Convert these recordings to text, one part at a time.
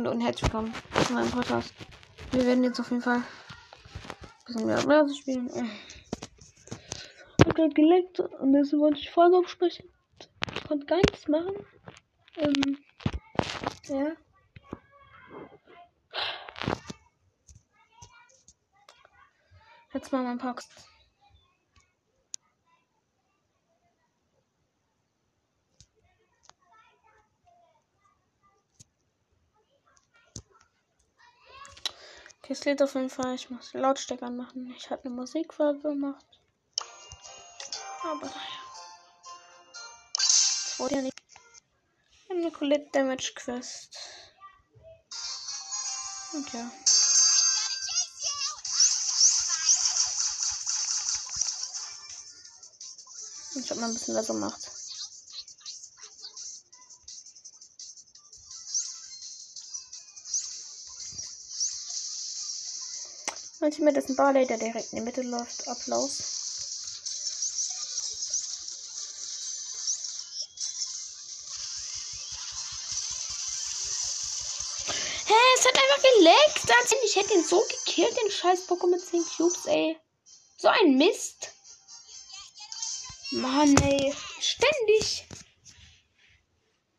Freunde und herzlich willkommen zu meinem Podcast. Wir werden jetzt auf jeden Fall mehr Börse spielen. Ich hab gerade geleckt und deswegen wollte ich Folge aufsprechen. Ich konnte gar nichts machen. Ähm, ja. Jetzt mal mein Pox. Okay, es lädt auf jeden Fall. Ich muss Lautstärke anmachen. Ich habe eine Musikfarbe gemacht. Aber naja. Das wurde ja nicht. Eine Colette Damage Quest. Und ja. Ich habe mal ein bisschen was gemacht. Mein Team ist ein Barley, der direkt in die Mitte läuft. Applaus. Hä, es hat einfach geleckt. Ich hätte ihn so gekillt, den scheiß Pokémon mit 10 Cubes, ey. So ein Mist. Mann, ey. Ständig.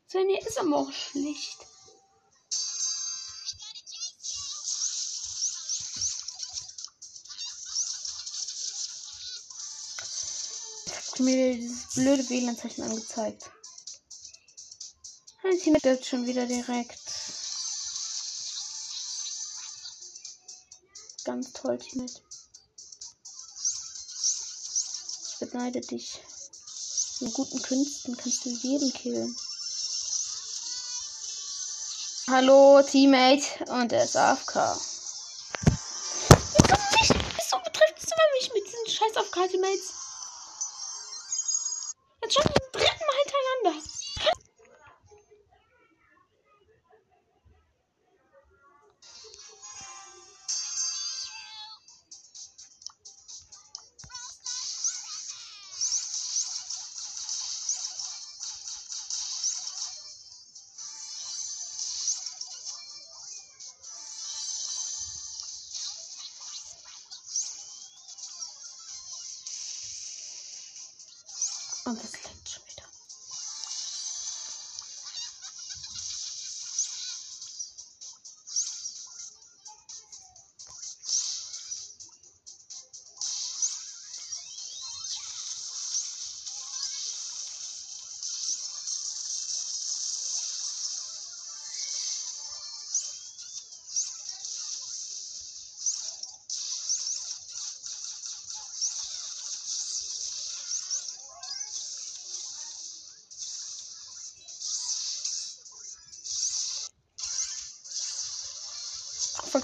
Seine ist aber auch schlecht. Mir dieses blöde WLAN-Zeichen angezeigt. Ich mit jetzt schon wieder direkt. Ganz toll, Teammate. Ich beneide dich. In guten Künsten kannst du jeden killen. Hallo, Teammate. Und er ist AFK. Wieso betrifft es immer mich mit diesen scheiß AFK-Teammates? Jetzt schon zum dritten Mal hintereinander.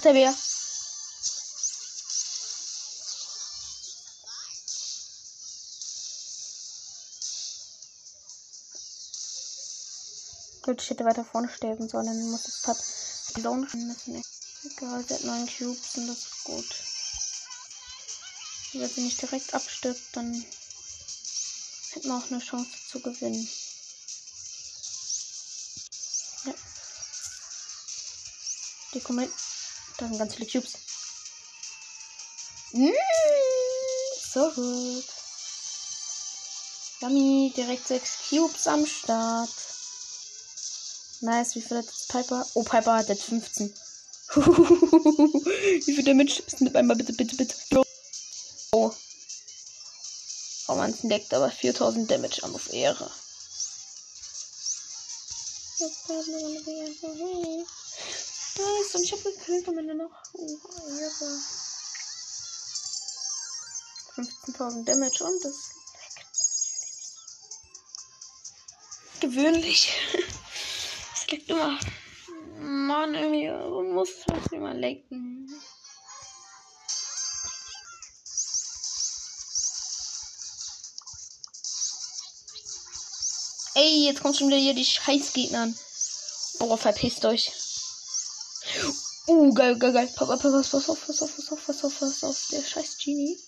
Der Bär. Gut, ich hätte weiter vorne sterben sollen, dann muss das Pad Zone müssen. Egal, sie hat 9 Cubes und das ist gut. Wenn sie nicht direkt abstirbt, dann hätten wir auch eine Chance zu gewinnen. Ja. Die kommen da sind ganz viele Cubes. Mmh, so gut. Yummy, direkt 6 Cubes am Start. Nice, wie viel hat jetzt Piper? Oh, Piper hat jetzt 15. wie viel Damage? Snip einmal bitte, bitte, bitte. Oh. Oh, man snackt aber 4000 Damage an auf Ehre. Nice, und ich habe gekillt am Ende noch. Oh, Ehre. 15.000 Damage und das leckt. Gewöhnlich. Es leckt immer. Mann, irgendwie muss es immer lecken. Ey, jetzt kommt schon wieder hier die Scheißgegner. Boah, verpisst euch. Uh, geil, geil, geil. Pass auf, pass auf, pass auf, pass auf, pass auf, pass auf. Der scheiß Genie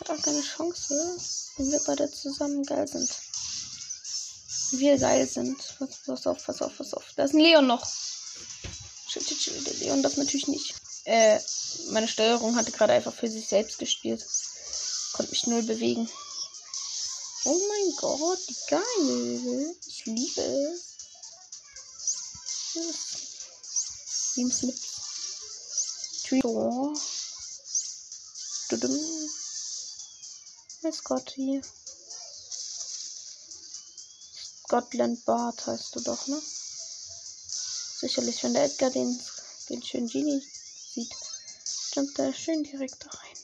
hat auch keine Chance, wenn wir beide zusammen geil sind. Wir geil sind. Pass, pass auf, pass auf, pass auf. Da ist ein Leon noch. Der Leon das natürlich nicht. Äh, meine Steuerung hatte gerade einfach für sich selbst gespielt. Konnte mich null bewegen. Oh mein Gott, geil. Ich liebe es. Teams mit Trio. Dudum. Scotty. Scotland Bart heißt du doch, ne? Sicherlich, wenn der Edgar den, den schönen Genie sieht, jumpt er schön direkt da rein.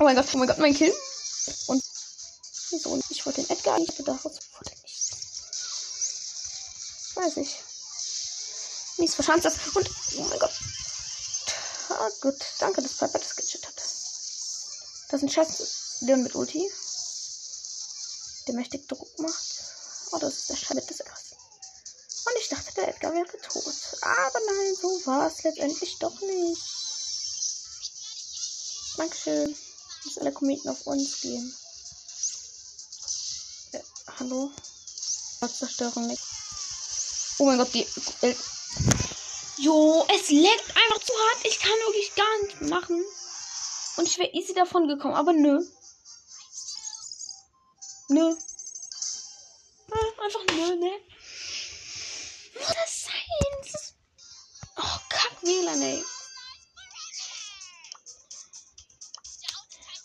Oh mein Gott, oh mein Gott, mein Kill. Und wieso? Ich wollte den Edgar nicht, daraus wurde nicht. Weiß ich. Mies verschanzt das. Und, oh mein Gott. Ah, gut. Danke, dass Piper das gecheckt hat. Das ist ein Scheiß Leon mit Ulti. Der mächtig Druck macht. Oh, das ist der Scheiß mit Krass. Und ich dachte, der Edgar wäre tot. Aber nein, so war es letztendlich doch nicht. Dankeschön. Dass alle Kometen auf uns gehen. Äh, hallo? Zerstörung nicht. Oh mein Gott, die. Äh, jo, es leckt einfach zu hart. Ich kann wirklich gar nicht machen. Und ich wäre easy davon gekommen, aber nö. Nö. Einfach nö, ne? Muss das sein? Oh, kack WLAN, ey.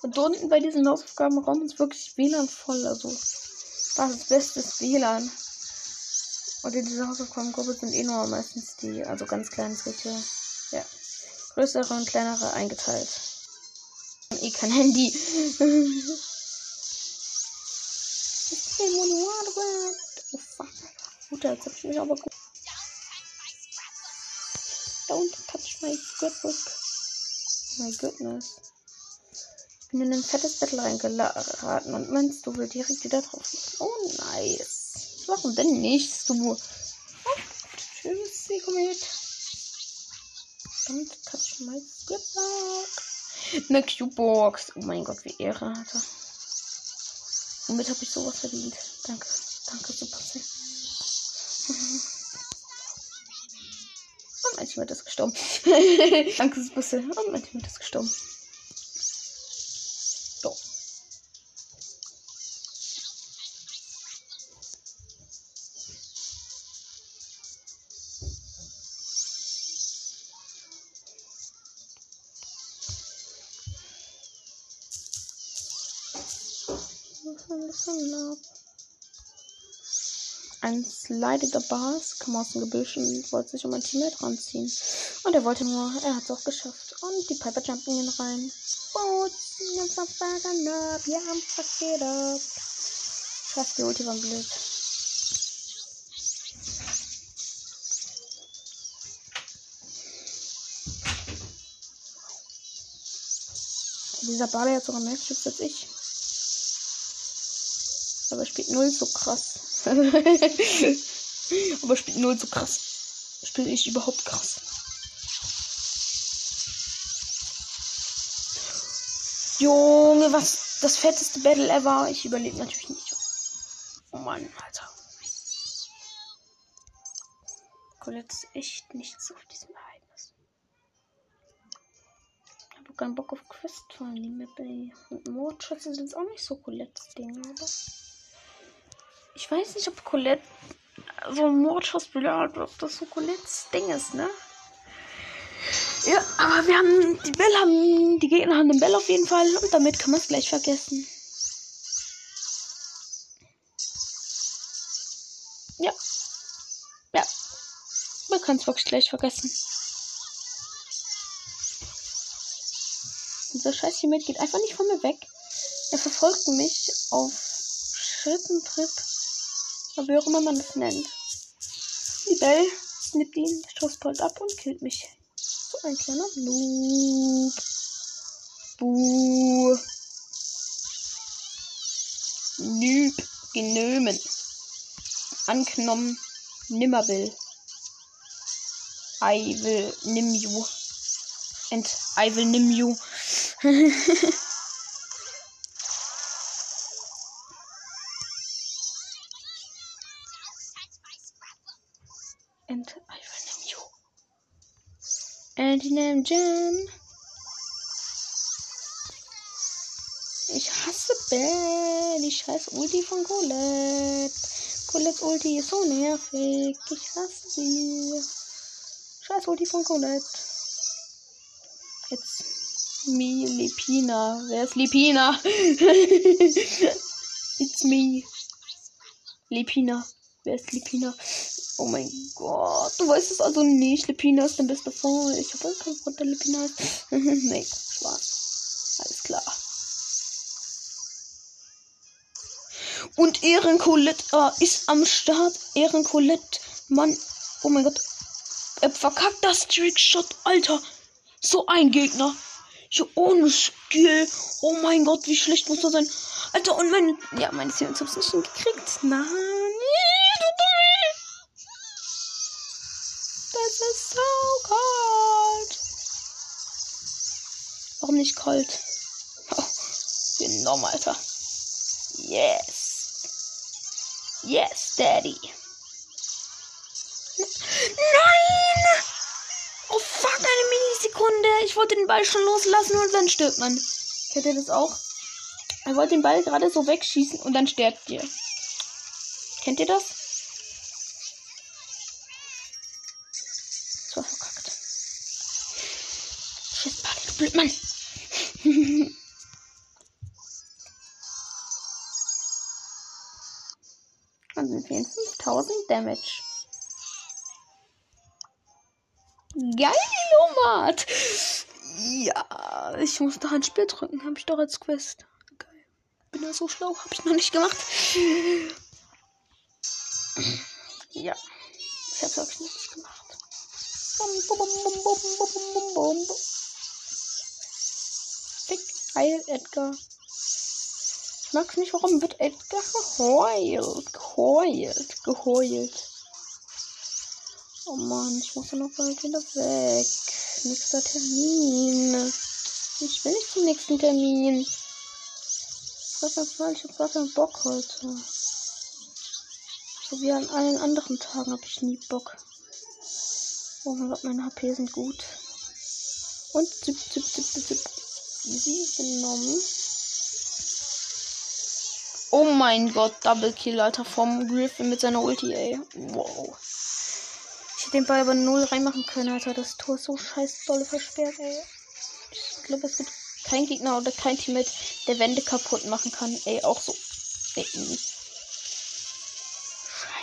Und unten bei diesem Hausaufgabenraum ist wirklich WLAN voll. Also, das ist bestes WLAN. Und in dieser Hausaufgabengruppe sind eh nur meistens die, also ganz kleine Schritte. Ja. Größere und kleinere eingeteilt. Eh kein Handy. oh fuck. Gut, jetzt hab ich mich aber gut. Don't touch my scrapbook. My goodness. Ich bin in ein fettes Battle reingeraten und meinst, du willst direkt wieder drauf. Oh, nice. Warum denn nicht, du? Oh, tschüss, sie komm mit. Don't touch my scrapbook. Eine Q-Box. Oh mein Gott, wie Ehre hatte. Womit habe ich sowas verdient? Danke. Danke, Super. Und Team ist gestorben. Danke, Super. Und Team ist gestorben. Ein slidiger Bars kam aus dem Gebüsch und wollte sich um ein Teammate ranziehen. Und er wollte nur, er hat es auch geschafft. Und die Piper jumpen ihn rein. Boots, wir haben fast jeder. Scheiße, die Ulti war blöd. Dieser Bade hat sogar mehr Chips als ich. Aber spielt null so krass. Aber spielt null so krass. Spiele ich überhaupt krass. Junge, was das fetteste Battle ever. Ich überlebe natürlich nicht. Oh Mann, Alter. Colette ist echt nichts auf diesem Ereignis. Ich habe keinen Bock auf Quest vor allem mit Und Mordschütze sind auch nicht so Colettes Ding, aber. Ich weiß nicht, ob Colette so ein Mordschauspieler hat, ob das so Colettes Ding ist, ne? Ja, aber wir haben die Bell haben die Gegner haben den Bell auf jeden Fall und damit kann man es gleich vergessen. Ja. Ja. Man kann es wirklich gleich vergessen. Dieser scheiß Teammate geht einfach nicht von mir weg. Er verfolgt mich auf Schritt und Tritt. Aber wie auch immer man das nennt. Die Bell snippt ihn, Schussbolt ab und killt mich. So ein kleiner Noob. Buh. Noob. Genömen. Anknommen. Nimmerwill. I will I will nimm you. And I will nimm you. Anti-Name Jam. Ich hasse Bell. Die scheiß Ulti von Colette. Colettes Ulti ist so nervig. Ich hasse sie. Scheiß Ulti von Colette. Jetzt me, Lepina. Wer ist Lepina? It's me. Lepina. Wer ist Lepina? Oh mein Gott. Du weißt es also nicht. Lepina ist dein bester Freund. Ich habe keinen Freund, der Lepina ist. nee, Spaß. Alles klar. Und Ehrencolette äh, ist am Start. Ehrencolette, Mann. Oh mein Gott. Er verkackt das Trickshot, Alter. So ein Gegner. So ohne Skill. Oh mein Gott, wie schlecht muss das sein. Alter, und mein. Ja, meine Seelen haben es nicht hingekriegt. Nein. Warum nicht kalt? Oh, genommen, Alter. Yes. Yes, Daddy. Nein! Oh fuck, eine Millisekunde. Ich wollte den Ball schon loslassen und dann stirbt man. Kennt ihr das auch? Er wollte den Ball gerade so wegschießen und dann stirbt ihr. Kennt ihr das? Das war verkackt. Shit, Ball, du Blödmann. Und sind 5000 Damage. Geil, Lomat! Ja, ich muss da ein Spiel drücken. Habe ich doch als Quest. Geil. Bin ja so schlau. Habe ich noch nicht gemacht. Ja. Ich habe wirklich nichts gemacht. Bum, bum, bum, Heil, Edgar. Ich mag's nicht, warum wird Edgar geheult? Geheult, geheult. Oh Mann, ich muss ja noch bald wieder weg. Nächster Termin. Ich will nicht zum nächsten Termin. Was ganz mal, ich hab gar keinen Bock heute. So wie an allen anderen Tagen habe ich nie Bock. Oh mein Gott, meine HP sind gut. Und zip, zip, zip, zip. Easy genommen. Oh mein Gott, Double Kill, Alter, vom Griffin mit seiner Ulti, ey. Wow. Ich hätte den Ball aber null reinmachen können, Alter. Das Tor ist so scheiß dolle versperrt, ey. Ich glaube, es gibt keinen Gegner oder kein Teammate, der Wände kaputt machen kann. Ey, auch so. Ey.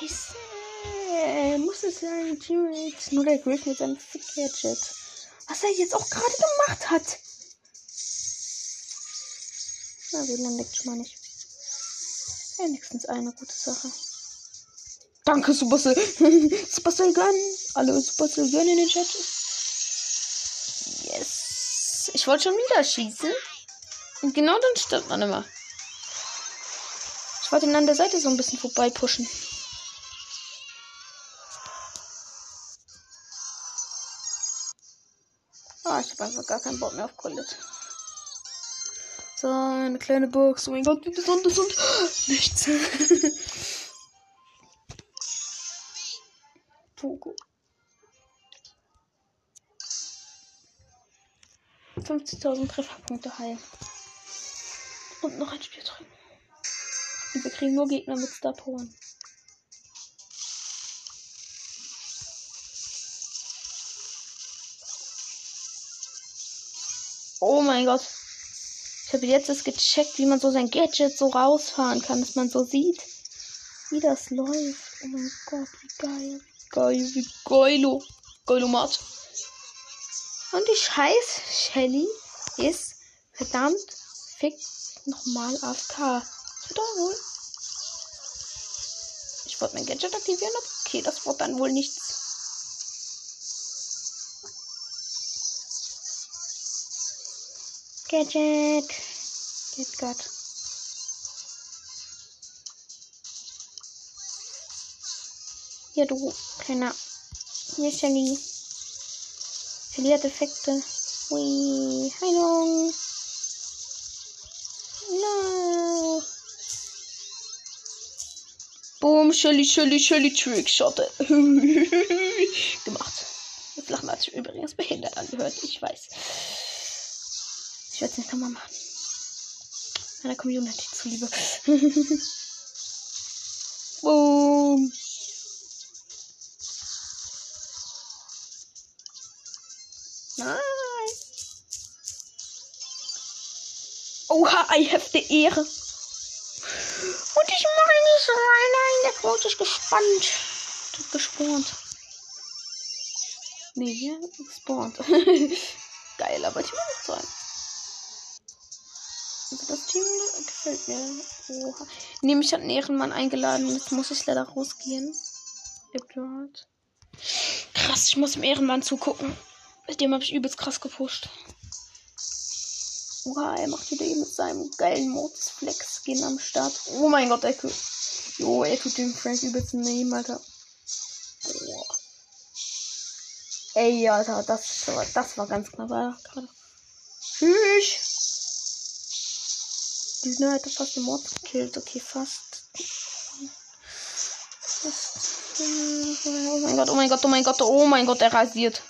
Scheiße. Muss es sein, Teammate. Nur der Griff mit seinem Fick-Gadget. Was er jetzt auch gerade gemacht hat. Na, WLAN leckt schon mal nicht. Wenigstens eine gute Sache. Danke, Supercell. Supercell Gun. Alle Supercell Gun in den Chat. Yes. Ich wollte schon wieder schießen. Und genau dann stirbt man immer. Ich wollte ihn an der Seite so ein bisschen vorbei pushen. Ah, ich habe einfach gar keinen Bock mehr auf Colette. So, eine kleine Box. Oh mein Gott, wie besonders und nichts. Pogo. 50.000 Trefferpunkte heil. Und noch ein Spiel drin. Und wir kriegen nur Gegner mit Starporen. Oh mein Gott. Ich habe jetzt das gecheckt, wie man so sein Gadget so rausfahren kann, dass man so sieht, wie das läuft. Oh mein Gott, wie geil. Geil, wie geilo. Geilomat. Und die scheiß Shelly ist verdammt fick nochmal AFK. Wiederholen. Ich wollte mein Gadget aktivieren, aber okay, das wird dann wohl nichts. Gadget. Geht Gott. Hier, du kleiner. Hier Shelly. Shelly hat Effekte. Ui. Heilung. No. Boom, Shelly, Shelly, Shelly, Trickshot. Gemacht. Flachmat. hat sich übrigens behindert angehört. Ich weiß. Ich werde es nicht nochmal machen. Meiner Community zuliebe. Boom. Nein. Oha, I have the Ehre. Und ich mache nicht so. Nein, der Quote ist gespannt. Gespawnt. Nee, hier gespawnt. Geil, aber ich mache so ein. Also das Team gefällt mir. Oha. Nee, mich hat ein Ehrenmann eingeladen. Jetzt muss ich leider rausgehen. Krass, ich muss dem Ehrenmann zugucken. Mit dem habe ich übelst krass gepusht. Oha, er macht wieder mit seinem geilen Mordsflex-Skin am Start. Oh mein Gott, er tut. Jo, er tut den Frank übelst nehmen, Alter. Boah. Ey, Alter, das, das war ganz knapp. Tschüss. Die Dino hätte fast den Mord gekillt. Okay, fast. Oh mein Gott, oh mein Gott, oh mein Gott, oh mein Gott, er rasiert.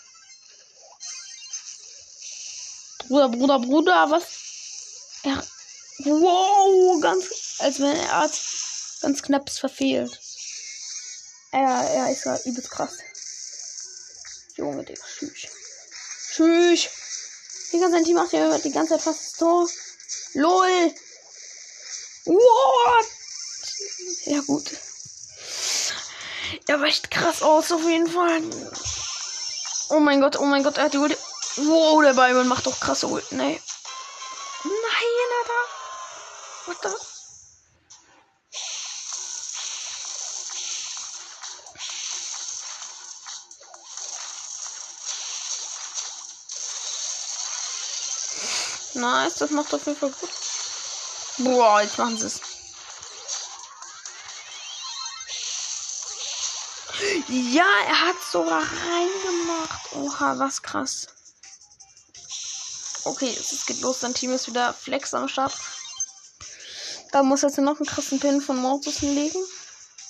Bruder, Bruder, Bruder, was? Er. Wow, ganz. Als wenn er hat ganz knapp verfehlt. Er, er ist ja übelst krass. Junge, Digga, tschüss. Tschüss. Die ganze Team macht ja die ganze Zeit fast das Tor. LOL. What? Ja, gut. Er weicht krass aus, auf jeden Fall. Oh mein Gott, oh mein Gott, er hat die Ulti. Wow, der Byron macht doch krasse Ulti. Nee. Nein, Alter. What the? Nice, das macht auf jeden Fall gut. Boah, jetzt machen sie es. Ja, er hat sogar reingemacht. Oha, was krass. Okay, es geht los. Dein Team ist wieder Flex am Start. Da muss jetzt noch einen krassen Pin von Mortis hinlegen.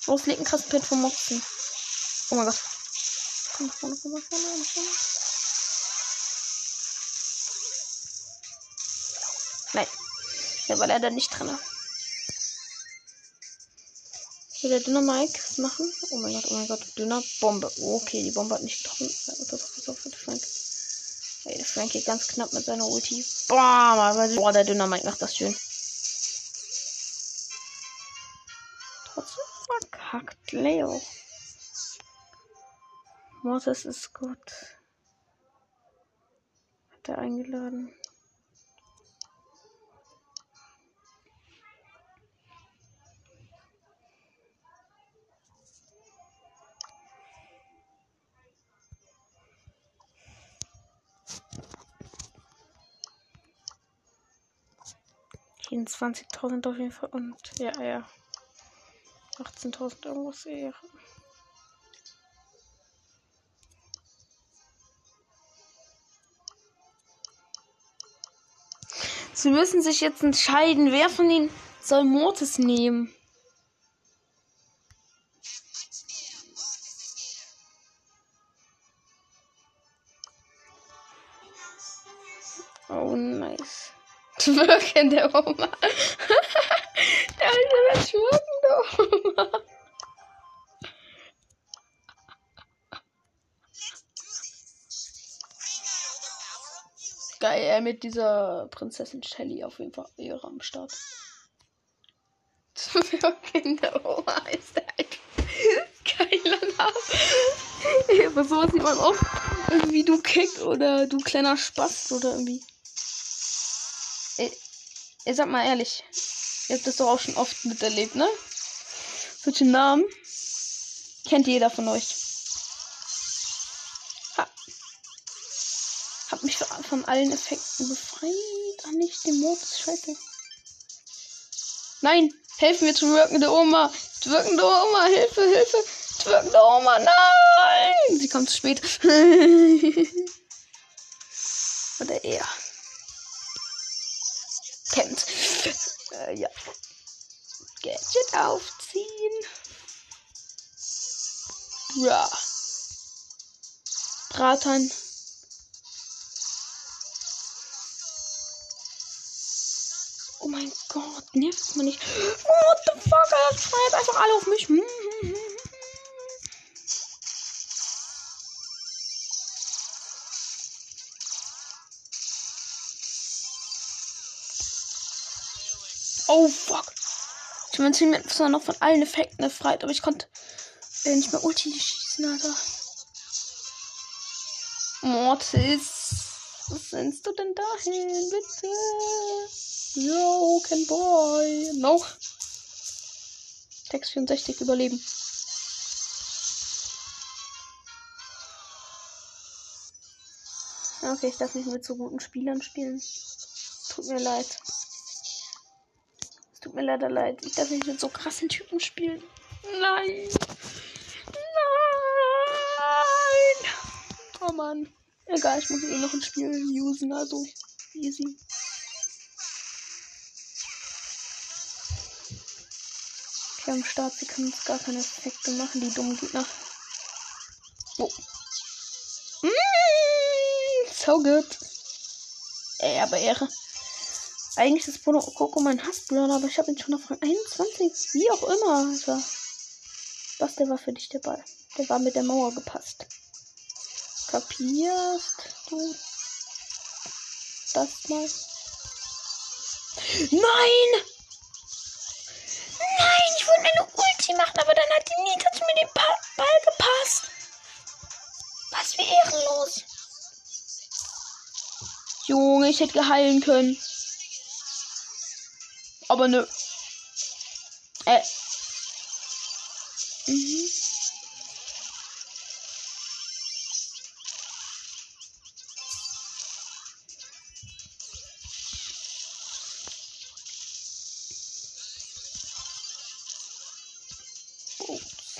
Los, legt einen krassen Pin von Mortis Oh mein Gott. Komm, vorne, komm, vorne, vorne. Der war leider nicht drin. Will der dünner Mike machen? Oh mein Gott, oh mein Gott. Dünner Bombe. Okay, die Bombe hat nicht getroffen. Pass auf, pass auf, der Frank. Ey, der Frank geht ganz knapp mit seiner Ulti. Boah, boah der dünner Mike macht das schön. Trotzdem verkackt Leo. Mortis ist gut. Hat er eingeladen. 24.000 auf jeden Fall und ja, ja. 18.000 irgendwas eher. Sie müssen sich jetzt entscheiden, wer von ihnen soll Mortis nehmen. Twerkende Oma. Der alte twerkende Oma. Geil, er mit dieser Prinzessin Shelly auf jeden Fall ihre am Start. Twerkende Oma ist der alte. Geiler Name. Aber sowas sieht man oft. Irgendwie du Keck oder du kleiner Spast oder irgendwie. Ihr sag mal ehrlich, ihr habt das doch auch schon oft miterlebt, ne? Solche Namen kennt jeder von euch. Ha. Hab mich von allen Effekten befreit. Ach nicht, den Modus, scheiße. Nein, helfen wir zu wirkende Oma. Wirkende Oma, Hilfe, Hilfe. Wirkende Oma, nein! Sie kommt zu spät. Oder er kennt. Äh, ja. Gadget aufziehen. Ja. Bratan. Oh mein Gott, nervt man nicht. What the fuck? Er schreibt einfach alle auf mich. Hm, hm, hm. Oh fuck. Ich bin ziemlich zwar noch von allen Effekten befreit, aber ich konnte äh, nicht mehr Ulti schießen, Alter. Mortis. Was sendest du denn dahin, bitte? Yo, can boy. No. Text 64 überleben. Okay, ich darf nicht mit so guten Spielern spielen. Tut mir leid. Tut mir leider leid. Ich darf nicht mit so krassen Typen spielen. Nein. Nein. Oh Mann. Egal, ich muss eh noch ein Spiel usen, also easy. Okay, am Start, sie können uns gar keine Effekte machen, die dummen Gegner. Oh. Mm, so good. Ey, aber Ehre. Eigentlich Coco mein Hassblower, aber ich habe ihn schon auf Rang 21. Wie auch immer, Alter. Was, der war für dich der Ball. Der war mit der Mauer gepasst. Kapierst du das mal? Nein! Nein, ich wollte eine Ulti machen, aber dann hat die Nita zu mir den Ball, gepasst. Was für ehrenlos. Junge, ich hätte geheilen können. Aber nö. Äh. Mhm. Oh,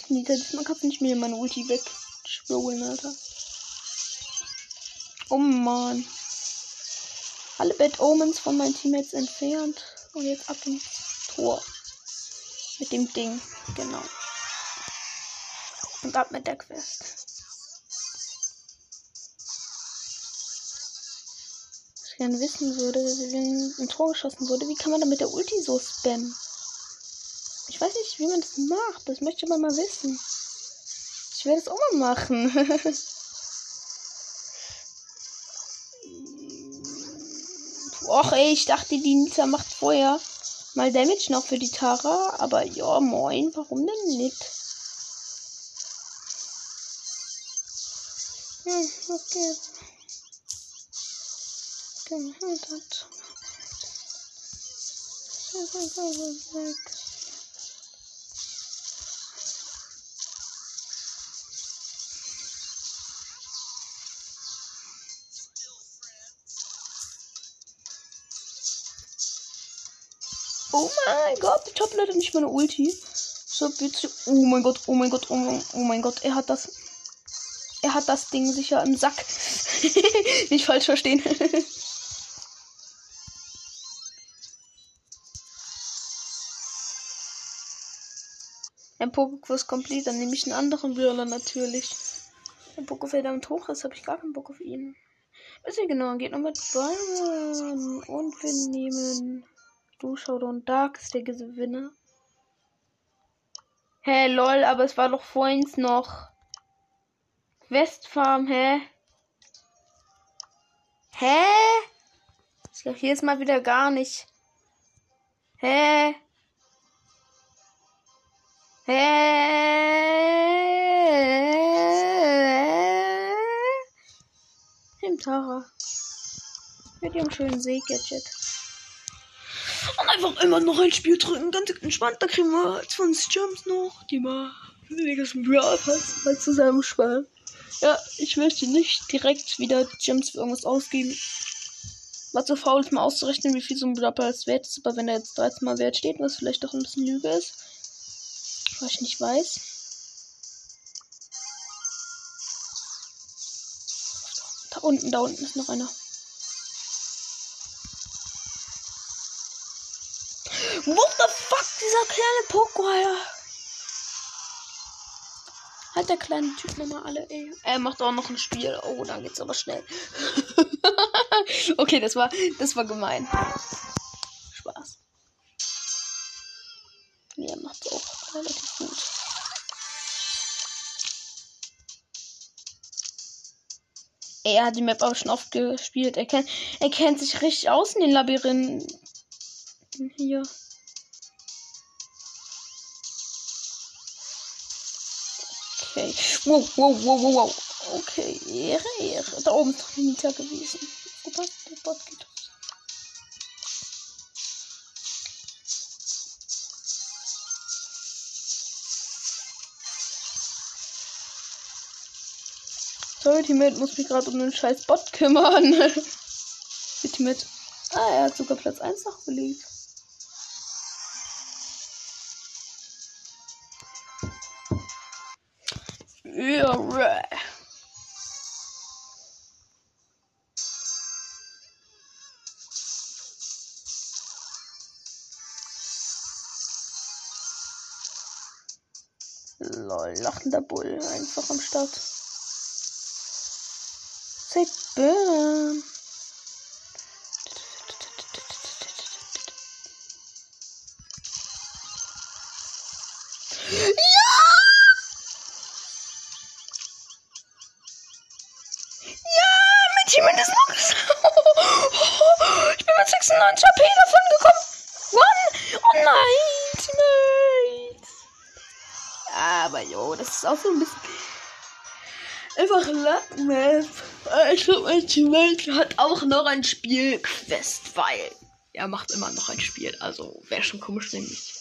Nita, diesmal kannst du nicht mehr meine Ulti weg. Scrollen, Alter. Oh Mann. Alle Bad Omens von meinen Teammates entfernt. Und jetzt ab ins Tor. Mit dem Ding. Genau. Und ab mit der Quest. Was ich gerne wissen würde, wenn ein Tor geschossen wurde, wie kann man da mit der Ulti so spammen? Ich weiß nicht, wie man das macht. Das möchte man mal wissen. Ich werde es auch mal machen. Och ey, ich dachte, die Nita macht vorher mal Damage noch für die Tara. Aber ja, moin, warum denn nicht? Hm, okay. Gehört. Oh mein Gott, ich hab leider nicht meine Ulti. So bitte. Oh mein Gott, oh mein Gott, oh mein, oh mein Gott, er hat das. Er hat das Ding sicher im Sack. nicht falsch verstehen. Ein Pokékurs komplett, dann nehme ich einen anderen Brawler natürlich. Wenn Poké verdammt hoch ist, habe ich gar keinen Bock auf ihn. Was hier genau geht noch mit Byron. Und wir nehmen Du Showdown Dark ist der Gewinner. Hä, hey, lol, aber es war doch vorhin noch. Westfarm, hä? Hä? Ich glaube, hier ist mal wieder gar nicht. Hä? Hä? Im Tara. Mit ihrem schönen See-Gadget. Und einfach immer noch ein Spiel drücken, ganz entspannt. Da kriegen wir 20 Jumps noch, die mal wenigersten Brawl Pass mal zusammensparen. Ja, ich möchte nicht direkt wieder Gems für irgendwas ausgeben. War zu faul, ist mal auszurechnen, wie viel so ein Brawl Pass wert ist. Aber wenn er jetzt 13 mal wert steht, was vielleicht doch ein bisschen Lüge ist. Was ich nicht weiß. Da unten, da unten ist noch einer. kleine Poko, Alter. Hat der kleine Typ nochmal alle, ey. Er macht auch noch ein Spiel. Oh, da geht's aber schnell. okay, das war, das war gemein. Spaß. Ja, macht's auch relativ gut. Er hat die Map auch schon oft gespielt. Er, kennt, er kennt sich richtig aus in den Labyrinthen hier. Wow, wow, wow, wow, wow. Okay, Ehre, Ehre. Da oben ist doch Nita gewesen. Was? Der Bot geht raus. Sorry, Teammate muss mich gerade um den scheiß Bot kümmern. Bitte mit. Ah, er hat sogar Platz 1 noch belegt. Ja, Lol, lachender Bull einfach am Start. Ist auch so ein bisschen. Einfach Luckmap. Ich glaube, mein Teammate hat auch noch ein Spielquest, weil er macht immer noch ein Spiel. Also wäre schon komisch, nicht.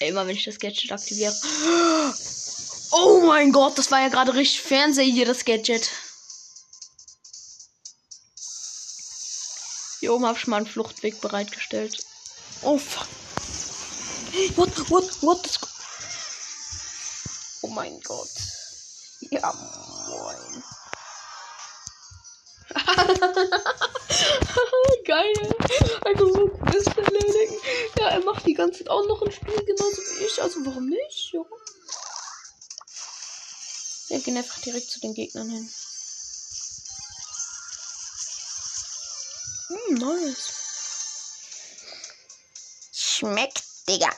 Immer wenn ich das Gadget aktiviere. Oh mein Gott, das war ja gerade richtig Fernseher hier, das Gadget. Oben habe ich mal einen Fluchtweg bereitgestellt. Oh fuck. What, what, what? Das oh mein Gott. Ja, moin. Geil. Einfach so das erledigen. Ja, er macht die ganze Zeit auch noch ein Spiel, genauso wie ich. Also warum nicht? Ja. Wir gehen einfach direkt zu den Gegnern hin. Nice. Schmeckt, Digga.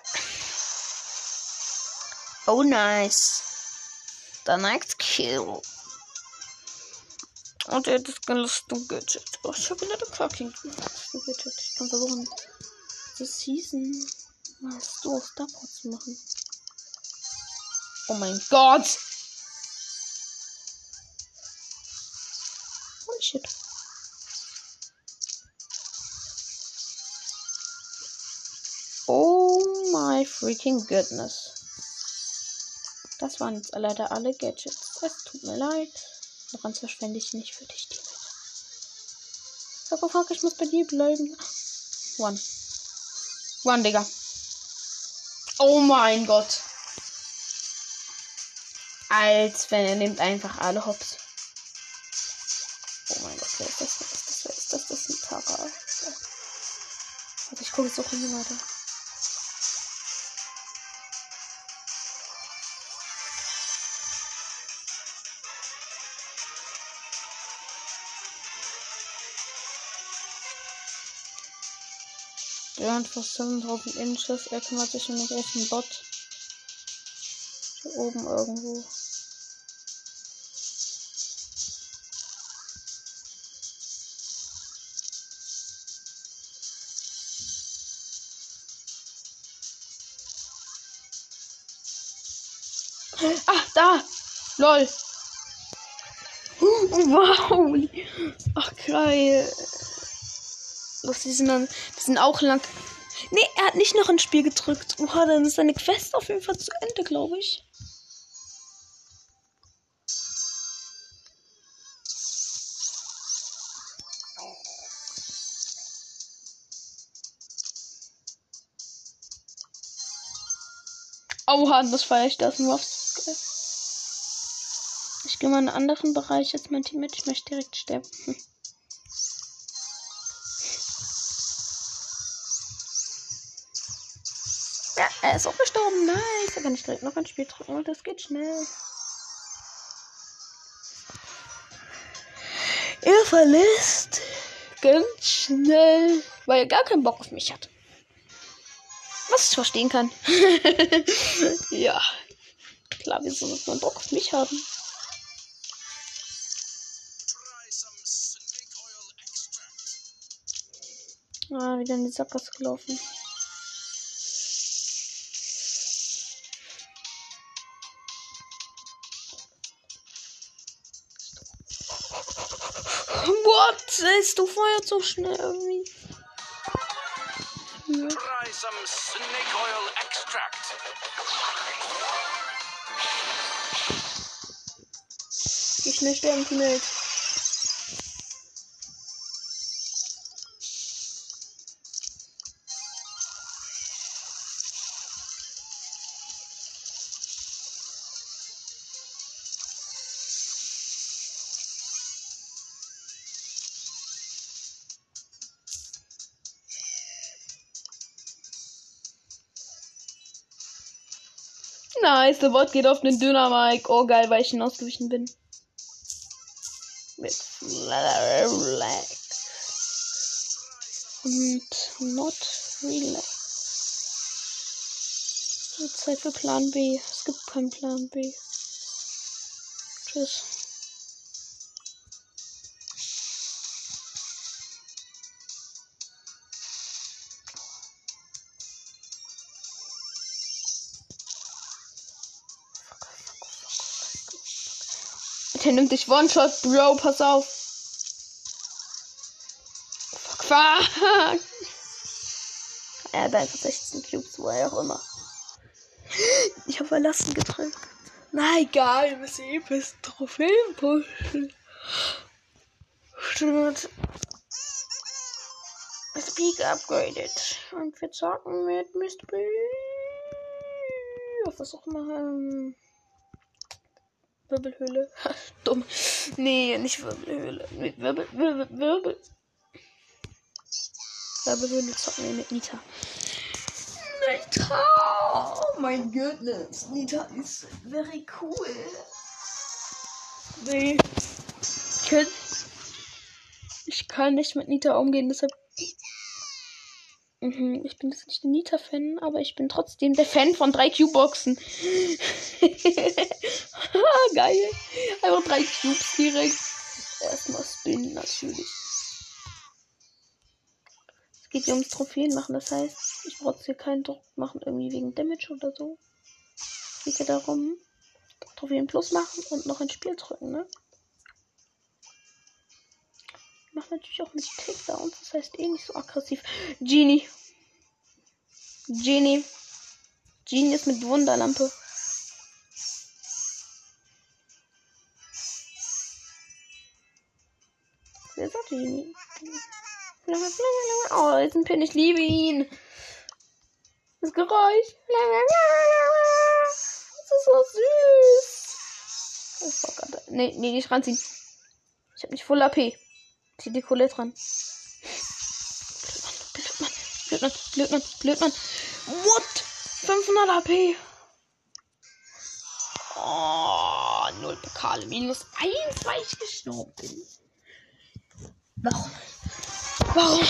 Oh, nice. The next kill. Und er hat das gelustige Gadget. Oh, ich habe wieder fucking Gadget. Ich kann versuchen, das Season mal so auf Starport zu machen. Oh mein Gott! Holy shit. My freaking goodness. Das waren jetzt leider alle Gadgets. Es tut mir leid. Daran verschwende ich nicht für dich, die Sag oh fuck, ich muss bei dir bleiben. One. One, Digga. Oh mein Gott. Als wenn er nimmt einfach alle Hops. Oh mein Gott, wer ist das? Wer ist das? Wer ist das? Das ist ein Tara. Warte, ich gucke jetzt auch hier weiter. Der hat fast 7000 Inches. Er kümmert sich um den echten Bot. Hier oben irgendwo. Ah, da! Lol! Wow! Ach, geil! Los, die sind dann. Die sind auch lang. Nee, er hat nicht noch ein Spiel gedrückt. Oha, dann ist seine Quest auf jeden Fall zu Ende, glaube ich. Oha, das feiere ich, das nur Ich gehe mal in einen anderen Bereich jetzt mein mit. Ich möchte direkt sterben. Er ist auch gestorben. Nice. Da kann ich direkt noch ein Spiel drücken und das geht schnell. Er verlässt ganz schnell, weil er gar keinen Bock auf mich hat. Was ich verstehen kann. ja. Klar, wieso wird man Bock auf mich haben? Ah, wieder in die Sackgasse gelaufen. Du feuert so schnell irgendwie. Ja. Try some snake oil Nice, der Bot geht auf den Dynamike. Oh geil, weil ich ihn ausgewichen bin. Mit Relax. Und not relax. Zeit für Plan B. Es gibt keinen Plan B. Tschüss. Der nimmt dich One-Shot, Bro, pass auf. Fuck, fuck. Er hat einfach 16 Cubes, woher auch immer. Ich habe verlassen gedrückt. Na egal, wir müssen eh bis Trophäen pushen. Stimmt. Speak upgraded. Und wir zocken mit. B. Auf was auch immer. Wirbelhöhle. Dumm. Nee, nicht Wirbelhöhle. Mit Wirbel, Wirbel, Wirbel. Wirbelhöhle zocken wir mit Nita. Nita! Oh mein goodness. Nita ist very cool. Nee. Ich kann, ich kann nicht mit Nita umgehen, deshalb. Mhm, ich bin jetzt nicht der Nita-Fan, aber ich bin trotzdem der Fan von drei Q-Boxen. Geil. Einfach drei Cubes direkt. Erstmal spinnen, natürlich. Es geht hier ums Trophäen machen, das heißt, ich brauche hier keinen Druck machen, irgendwie wegen Damage oder so. Es geht ja darum, Trophäen plus machen und noch ein Spiel drücken, ne? Macht natürlich auch mit Takedowns, das heißt eh nicht so aggressiv. Genie. Genie. Genie ist mit Wunderlampe. Wer sagt Genie? Oh, jetzt ein Pin, ich liebe ihn. Das Geräusch. Das ist so süß. Oh, fuck, nee, nee, nicht ranziehen. Ich hab nicht voll AP. Zieh die Kohle dran. Blödmann, Blödmann, Blödmann, Blödmann. What? 500 AP. Oh, null Pokale. Minus 1, weil ich gestorben bin. Warum? Warum?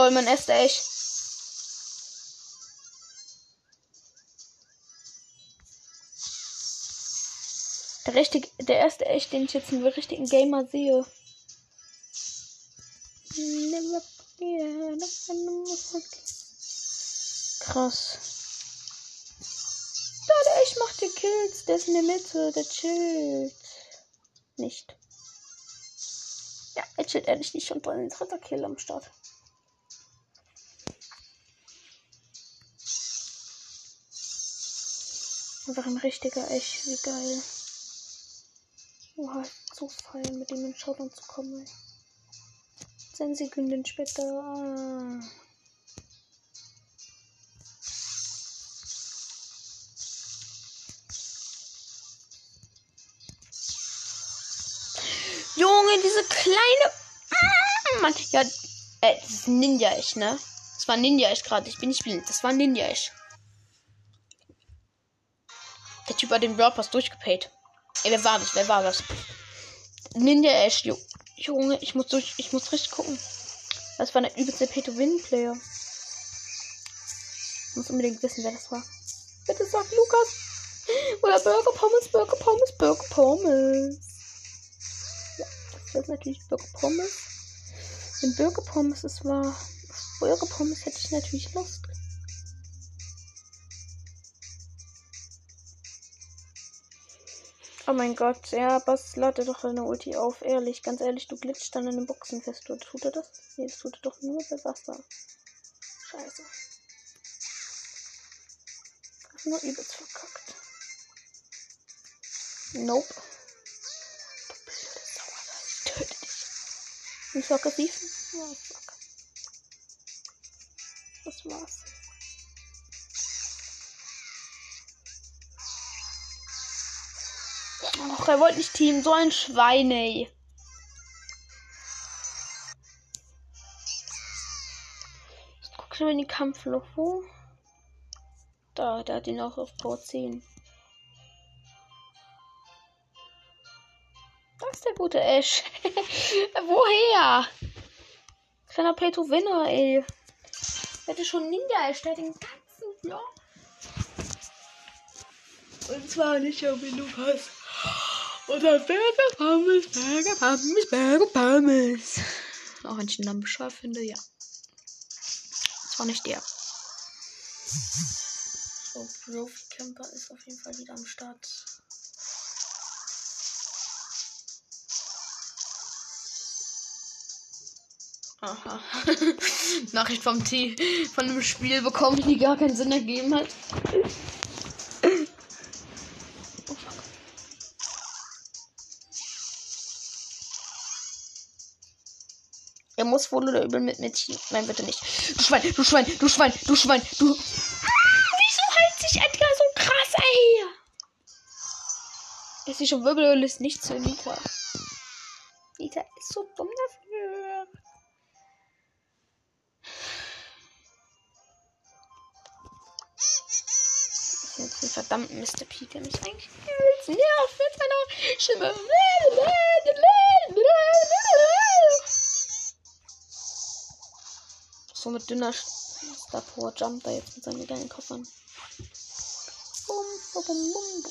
Lol, mein erster echt. Der, richtig, der erste echt, den ich jetzt einen richtigen Gamer sehe. Krass. Da, der echt macht die Kills. Der ist in der Mitte. Der chillt. Nicht. Ja, er chillt ehrlich nicht schon bei den dritter Kill am Start. Einfach ein richtiger Echt. Wie geil. Oha, so fein, mit dem in Showdown zu kommen. Zehn Sekunden später. Ah. Junge, diese kleine. Ah, Mann. Ja, äh, das ist Ninja-Ich, ne? Das war Ninja-Ich gerade. Ich bin nicht blind. Das war Ninja-Ich. Der Typ hat den Brawl Pass durchgepayt. Ey, wer war das? Wer war das? Ninja Ash, jo. Junge, ich muss durch, ich muss richtig gucken. Das war der übelste Pay-to-Win-Player. Ich muss unbedingt wissen, wer das war. Bitte sag Lukas. Oder Burger Pommes, Burger Pommes, Burger Pommes. Ja, das wird natürlich Burger Pommes. Wenn Burger Pommes es war, Burger Pommes hätte ich natürlich Lust. Oh mein Gott, ja, Bass lade doch deine Ulti auf. Ehrlich, ganz ehrlich, du glitscht dann in den Boxen fest. Tut, tut er das? Nee, das tut er doch nur bei Wasser. Scheiße. Das ist nur übelst verkackt. Nope. Du blöde Sauerei. Ich töte dich. Nicht so aggressiv? Ja, fuck. Das war's. Och, er wollte nicht Team. So ein Schwein, ey. Jetzt guck schon in die Kampfloch. Wo? Da, der hat ihn auch auf Power 10. Da ist der gute Ash. Woher? Kleiner Pay-to-Winner, ey. Hätte schon Ninja erstellt, den ganzen Block. Und zwar nicht um Lukas. Oder Burger Pommes, Burger Pommes, Burger Pommes. Auch wenn ich den Namen bescheuert finde, ja. Das war nicht der. So, Profi Camper ist auf jeden Fall wieder am Start. Aha. Nachricht vom T von einem Spiel bekommen, die gar keinen Sinn ergeben hat. Muss wohl oder übel mit Team. Nein, bitte nicht. Du Schwein, du Schwein, du Schwein, du Schwein, du. Ah, wieso hält sich Edgar so krass, ey? Ist schon Wirbel und ist nicht zu Nita. Nita ist so dumm dafür. Jetzt ein verdammten Mr. P, der mich eigentlich nervt mit seiner Stimme. So mit dünner Power jumpt er jetzt mit seinen geilen Koffern. Bum, bum, bum, bum.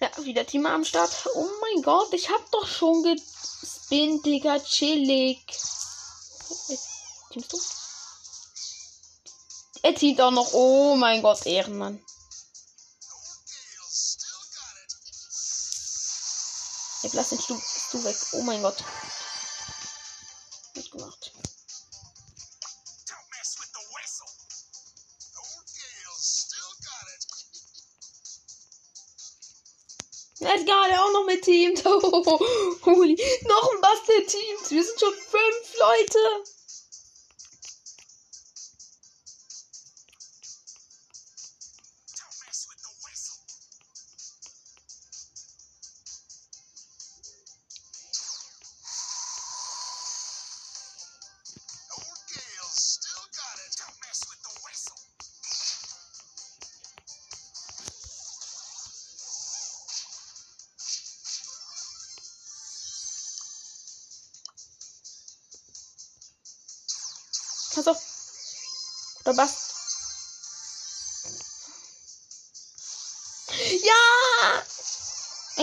Ja, wieder Team am Start. Oh mein Gott, ich hab doch schon gespinnt, Digga, chillig. Teamst du? Er zieht auch noch. Oh mein Gott, Ehrenmann. Jetzt lass den Stuhl, Stuhl weg. Oh mein Gott. Gut gemacht. Edgar, der auch noch mit Teams. Holy. Noch ein Bastel-Teams. Wir sind schon fünf Leute.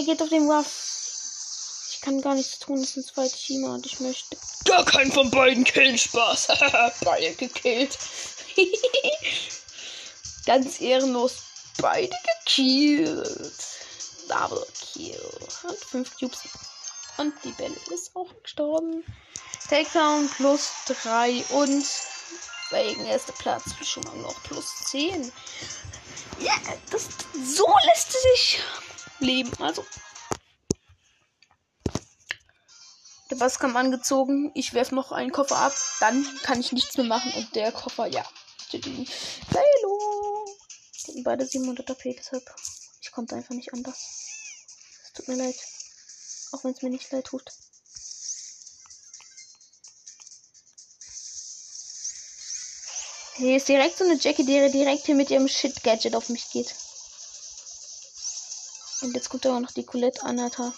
Geht auf den Ruff. Ich kann gar nichts tun, das sind zwei Teamer und ich möchte gar keinen von beiden killen. Spaß. beide gekillt. Ganz ehrenlos. Beide gekillt. Double Kill. Und fünf Cubes. Und die Belle ist auch gestorben. Takedown plus 3 und wegen erster Platz schon mal noch plus 10. Ja, das, so lässt sich leben. Also. Der Basskam angezogen. Ich werfe noch einen Koffer ab. Dann kann ich nichts mehr machen. Und der Koffer, ja. Hallo. Hatten beide 700 AP, deshalb. Ich konnte einfach nicht anders. Es tut mir leid. Auch wenn es mir nicht leid tut. Hier ist direkt so eine Jackie, die direkt hier mit ihrem Shit-Gadget auf mich geht. Und jetzt kommt auch noch die Colette an, Alter.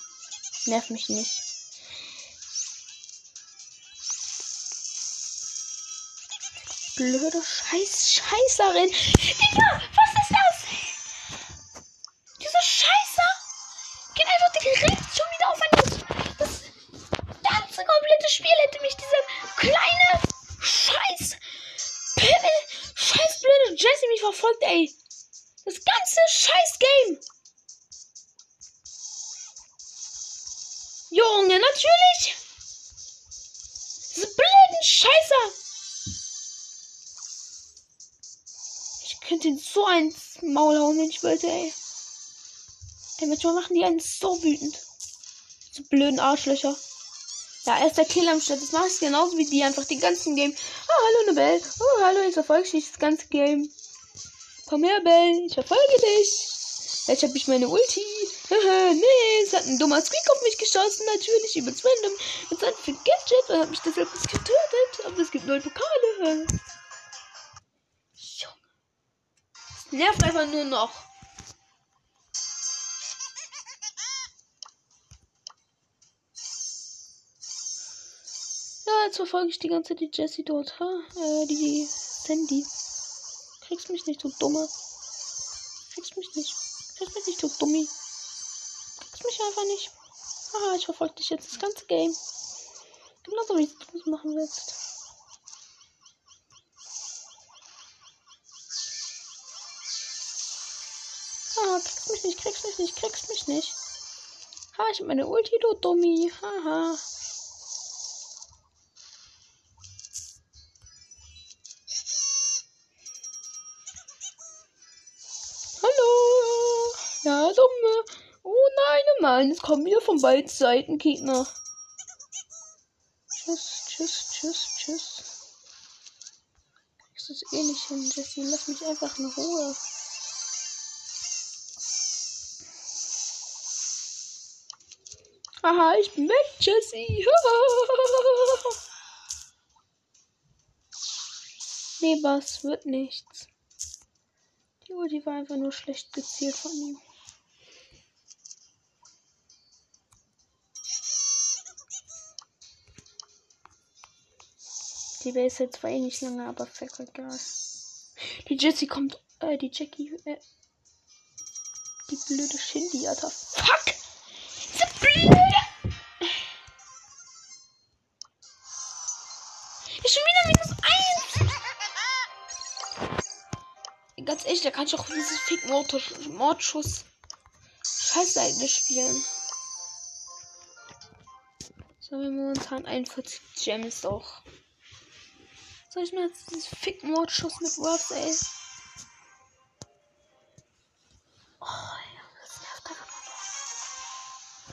Nerv mich nicht. Blöde Scheiß Scheißerin. Digga, was ist das? Diese Scheiße geht einfach direkt schon wieder auf ein. Das ganze komplette Spiel hätte mich diese kleine Scheiß Pimmel, Scheiß blöde Jessie mich verfolgt, ey. Das ganze Scheiß Game. Junge, natürlich. Diese blöden Scheißer. Ich könnte ihn so ins Maul hauen, wenn ich wollte, ey. Ey, manchmal machen die einen so wütend. Diese blöden Arschlöcher. Ja, er ist der Killer am Start. Das mache ich genauso wie die. Einfach den ganzen Game. Oh, hallo, Nobel. Oh, hallo, ich verfolge dich das ganze Game. Komm her, Bell. Ich verfolge dich. Jetzt habe ich meine Ulti. Nee, es hat ein dummer Squeak auf mich geschossen. Natürlich, übelst random. Jetzt hat ein Gadget und hat mich deshalb getötet. Aber es gibt neue Pokale. Junge. Es nervt einfach nur noch. Ja, jetzt verfolge ich die ganze Zeit die Jessie dort. Ha? Äh, die Sandy. Kriegst mich nicht, du Dummer. Kriegst mich nicht. Kriegst mich nicht, du Dummi. Kriegst mich einfach nicht. Haha, ich verfolge dich jetzt das ganze Game. Genauso wie du es machen willst. Ah, kriegst mich nicht, kriegst mich nicht, kriegst mich nicht. Ha, ich hab meine Ulti, du Dummi. Haha. Hallo. Nein, es kommen wieder von beiden Seiten Gegner. Tschüss, tschüss, tschüss, tschüss. Kriegst du es eh nicht hin, Jesse. Lass mich einfach in Ruhe. Haha, ich bin weg, Jessie. nee, was wird nichts. Die Ulti war einfach nur schlecht gezielt von ihm. Die Base hält zwar eh nicht lange, aber fuck egal. Die Jessie kommt, äh, die Jackie, äh, die blöde Shindy, Alter. Fuck! Diese blöde! Ist schon wieder minus eins! Ganz ehrlich, da kann ich auch dieses Fick Mordschuss Scheißseite spielen. So haben wir momentan 41 Gems auch. Soll ich mal jetzt dieses Fick Mordschuss mit Words, ey? Oh, ja, das nervt einfach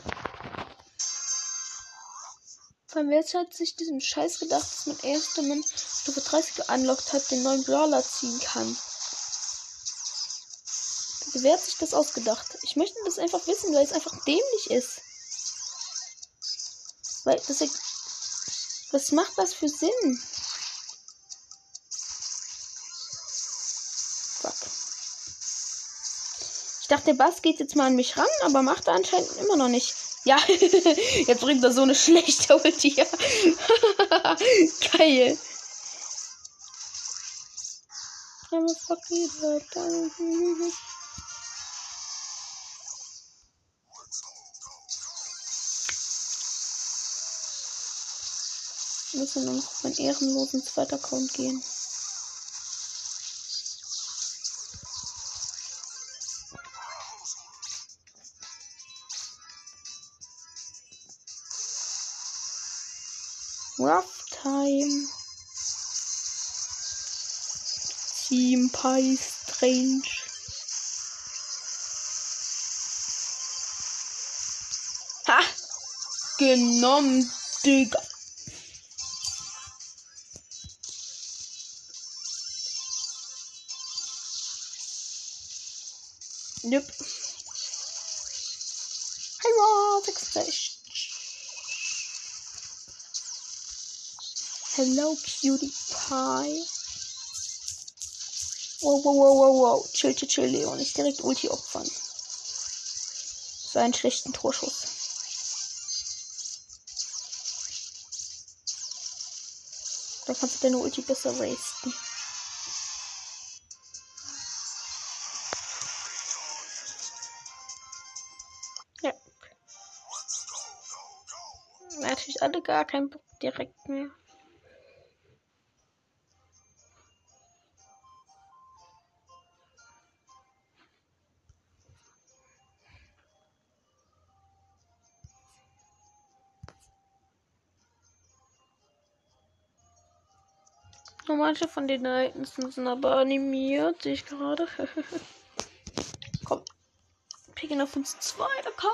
nur. Vor allem, wer hat sich diesen Scheiß gedacht, dass man erst, wenn man Stufe 30 geunlockt hat, den neuen Brawler ziehen kann? Wer hat sich das ausgedacht? Ich möchte das einfach wissen, weil es einfach dämlich ist. Weil das. Was macht das für Sinn? Ich dachte, Bass geht jetzt mal an mich ran, aber macht er anscheinend immer noch nicht. Ja, jetzt bringt er so eine schlechte Ulti. Geil. Aber fuck muss nur noch auf meinen ehrenlosen zweiten Account gehen. Rough time. Team Pie Strange. Ha! Genommen, Digga. Nope. Hello, six Hello, cutie pie. Wow, wow, wow, wow, wow. Chill, chill, chill, Leon. Nicht direkt Ulti opfern. So einen schlechten Torschuss. Da kannst du deine Ulti besser wasten. Ja. Natürlich alle gar keinen Bock direkt mehr. Manche von den Ereignissen sind aber animiert, sehe ich gerade. Komm. Picken auf uns zweiter Kauf.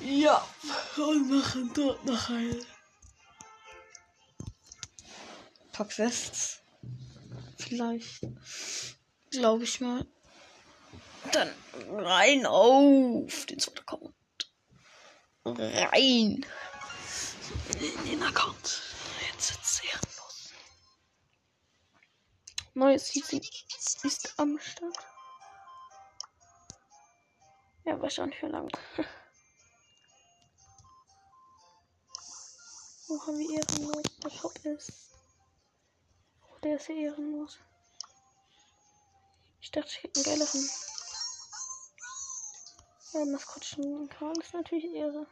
Ja. Und machen dort noch ein. Paar Quests. Vielleicht. Glaube ich mal. Dann rein auf den zweiten Account. Rein in den Account. Jetzt wird's ehrenlos. Neues Season ist am Start. Ja, wahrscheinlich für lang. Wo haben wir ehrenlos? Der Shop ist. Oh, der ist ja ehrenlos. Ich dachte, ich hätte einen geileren. Ja, Maskottchen ist natürlich Ehre.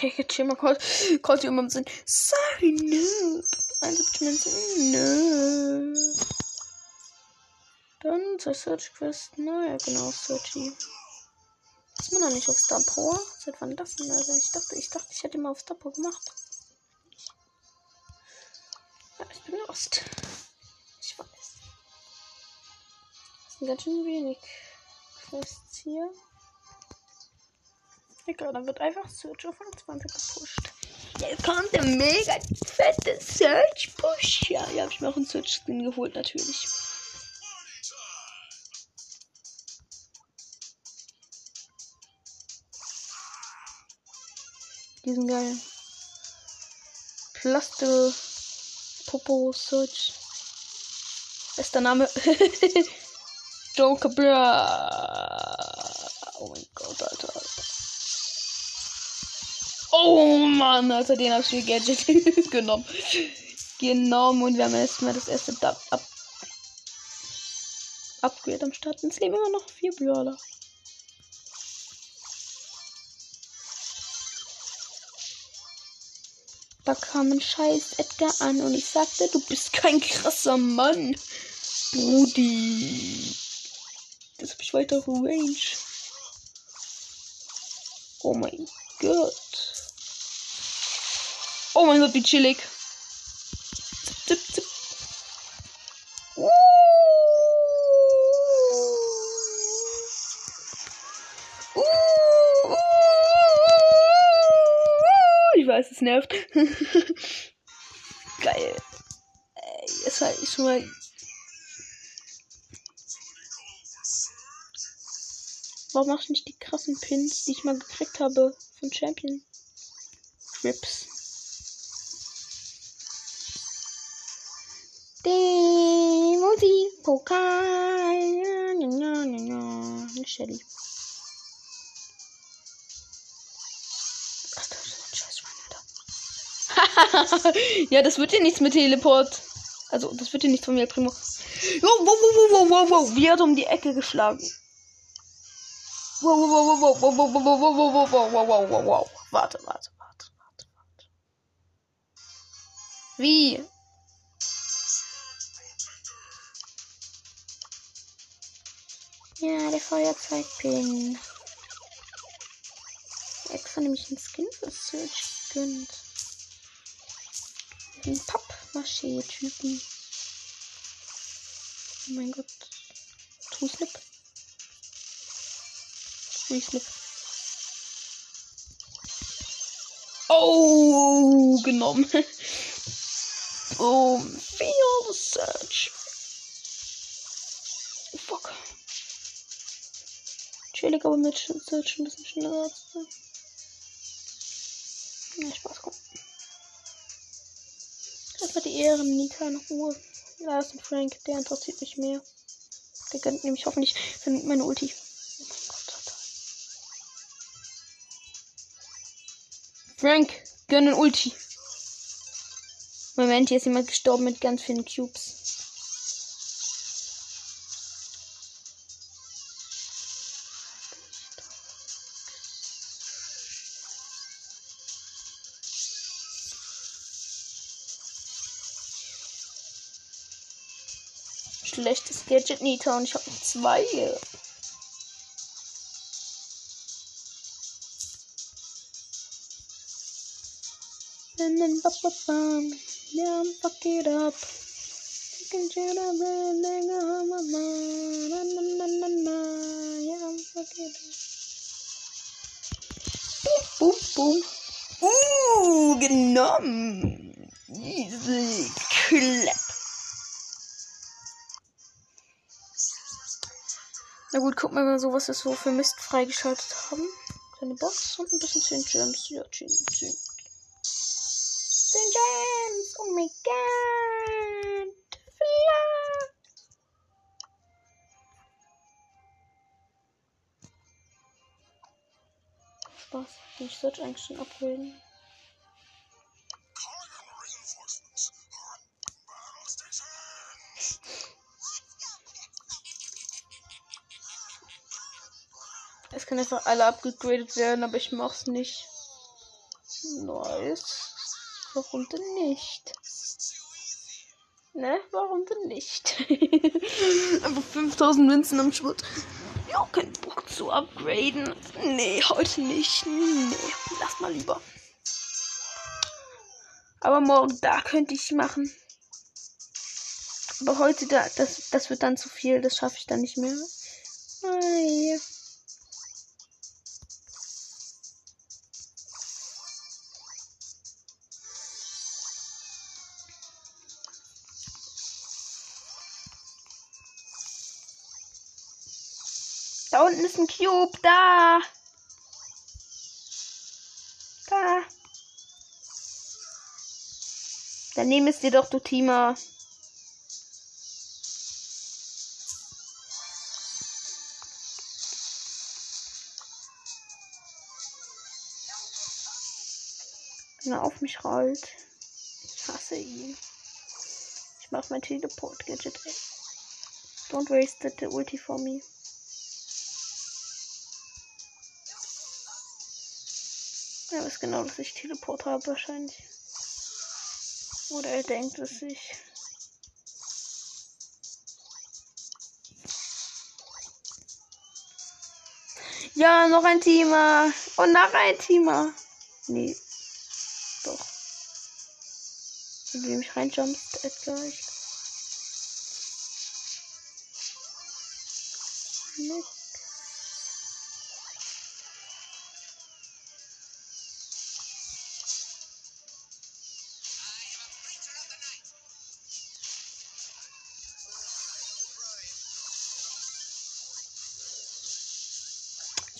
Take chill mal kurz. Kurz über sind. Sorry, noob. 71 Nö. Dann zur Search Quest. Naja, genau, Searchy. Ist man noch nicht auf Star Power? Seit wann das denn, Alter? Ich dachte, ich dachte, ich hätte mal auf Star Power gemacht. Ja, ich bin lost. Ich weiß. Das sind ganz schön wenig Quests hier. Egal, dann wird einfach Search auf 20 gepusht. Jetzt kommt der mega fette Search Push. Ja, ja, hab ich mir auch einen Search Skin geholt, natürlich. Die sind geil. Plaste Popo Search. Bester Name. Joker Bra. Oh mein Gott, Alter. Oh Mann, Alter, den hab ich mir Gadget genommen. Genommen und wir haben erstmal das erste Dub Up Upgrade am Start. Jetzt leben immer noch vier Brawler. Da kam ein scheiß Edgar an und ich sagte, du bist kein krasser Mann. Brudi. Das hab ich weiter Range. Oh mein Gott. Oh mein Gott, wie chillig. Zip, zip, zip. Uh. Uh. Ich weiß, es nervt. Geil. Ey, jetzt halt ich schon mal. Warum mach ich nicht die krassen Pins, die ich mal gekriegt habe von Champion? Grips. Pokal. Ja, ja, ja, ja. Shelly. Ach, das ist ein Scheiß Alter. ja, das wird ja nichts mit Teleport. Also, das wird ja nichts von mir, Primo. Wow, wow, wow, wow, wow, wow. Wie hat um die Ecke geschlagen. Wow, wow, wow, wow, wow, wow, wow, wow, wow, wow, wow, wow, wow, wow. Warte, warte, warte, warte, warte. Wie? Ja, der Feuerzeugpin. Extra nämlich einen Skin für Search gegönnt. Ein Pappmaché-Typen. Oh mein Gott. Two-Slip. Three-Slip. Oh, genommen. oh, Field Search. Fuck. Chillig, aber mit Search ein bisschen schneller. Ja, Spaß, komm. Erstmal die Ehren, Nita in Ruhe. Lars und Frank, der interessiert mich mehr. Der gönnt nämlich hoffentlich meine Ulti. Oh mein Gott, Alter. Frank, gönnen Ulti. Moment, hier ist jemand gestorben mit ganz vielen Cubes. Gadget Nita und ich habe noch zwei. And then bum bum bum, yeah, fuck it up. Taking shit up and then go home, mama. Na na na na na, yeah, fuck it up. Boom, boom, boom. Uh, genommen. Easy clap. Na gut, guck mal, so was wir so für Mist freigeschaltet haben. Kleine Box und ein bisschen 10 Gems. Ja, 10, 10. 10 Gems! Oh mein Gott! Fla! Spaß. Den Search eigentlich schon upgraden. Können einfach alle abgegradet werden, aber ich mach's nicht. Nice. Warum denn nicht? Ne? Warum denn nicht? Einfach 5000 Münzen am Schwert. Ja, kein Bock zu upgraden. Nee, heute nicht. Nee, lass mal lieber. Aber morgen, da könnte ich machen. Aber heute, da, das, das wird dann zu viel. Das schaffe ich dann nicht mehr. Da unten ist ein Cube. Da. Da. Daneben ist dir doch du Teamer. Wenn er auf mich rollt. Ich hasse ihn. Ich mach mein Teleport-Gadget. Don't waste the ulti for me. Er weiß genau, dass ich Teleport habe wahrscheinlich. Oder er denkt es sich. Ja, noch ein Teamer. Und noch ein Teamer. Nee. Doch. Wenn du mich reinjumpst, Edgar. Ich... Nick.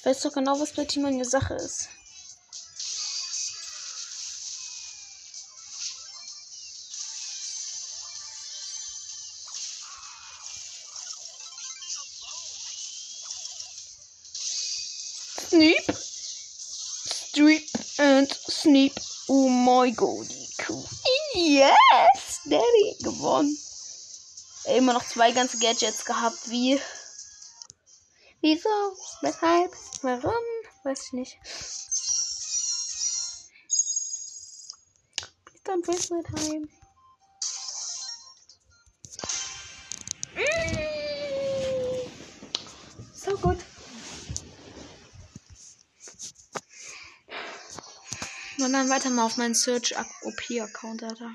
Ich weiß doch genau, was bei Timon die Sache ist. Sneep. Streep and Sneep. Oh my god, cool. Yes! Daddy, gewonnen. Immer noch zwei ganze Gadgets gehabt, wie. Wieso? Weshalb? Warum? Weiß ich nicht. Please don't waste my time. Mm. So gut. Und dann weiter mal auf meinen Search OP-Account, Alter.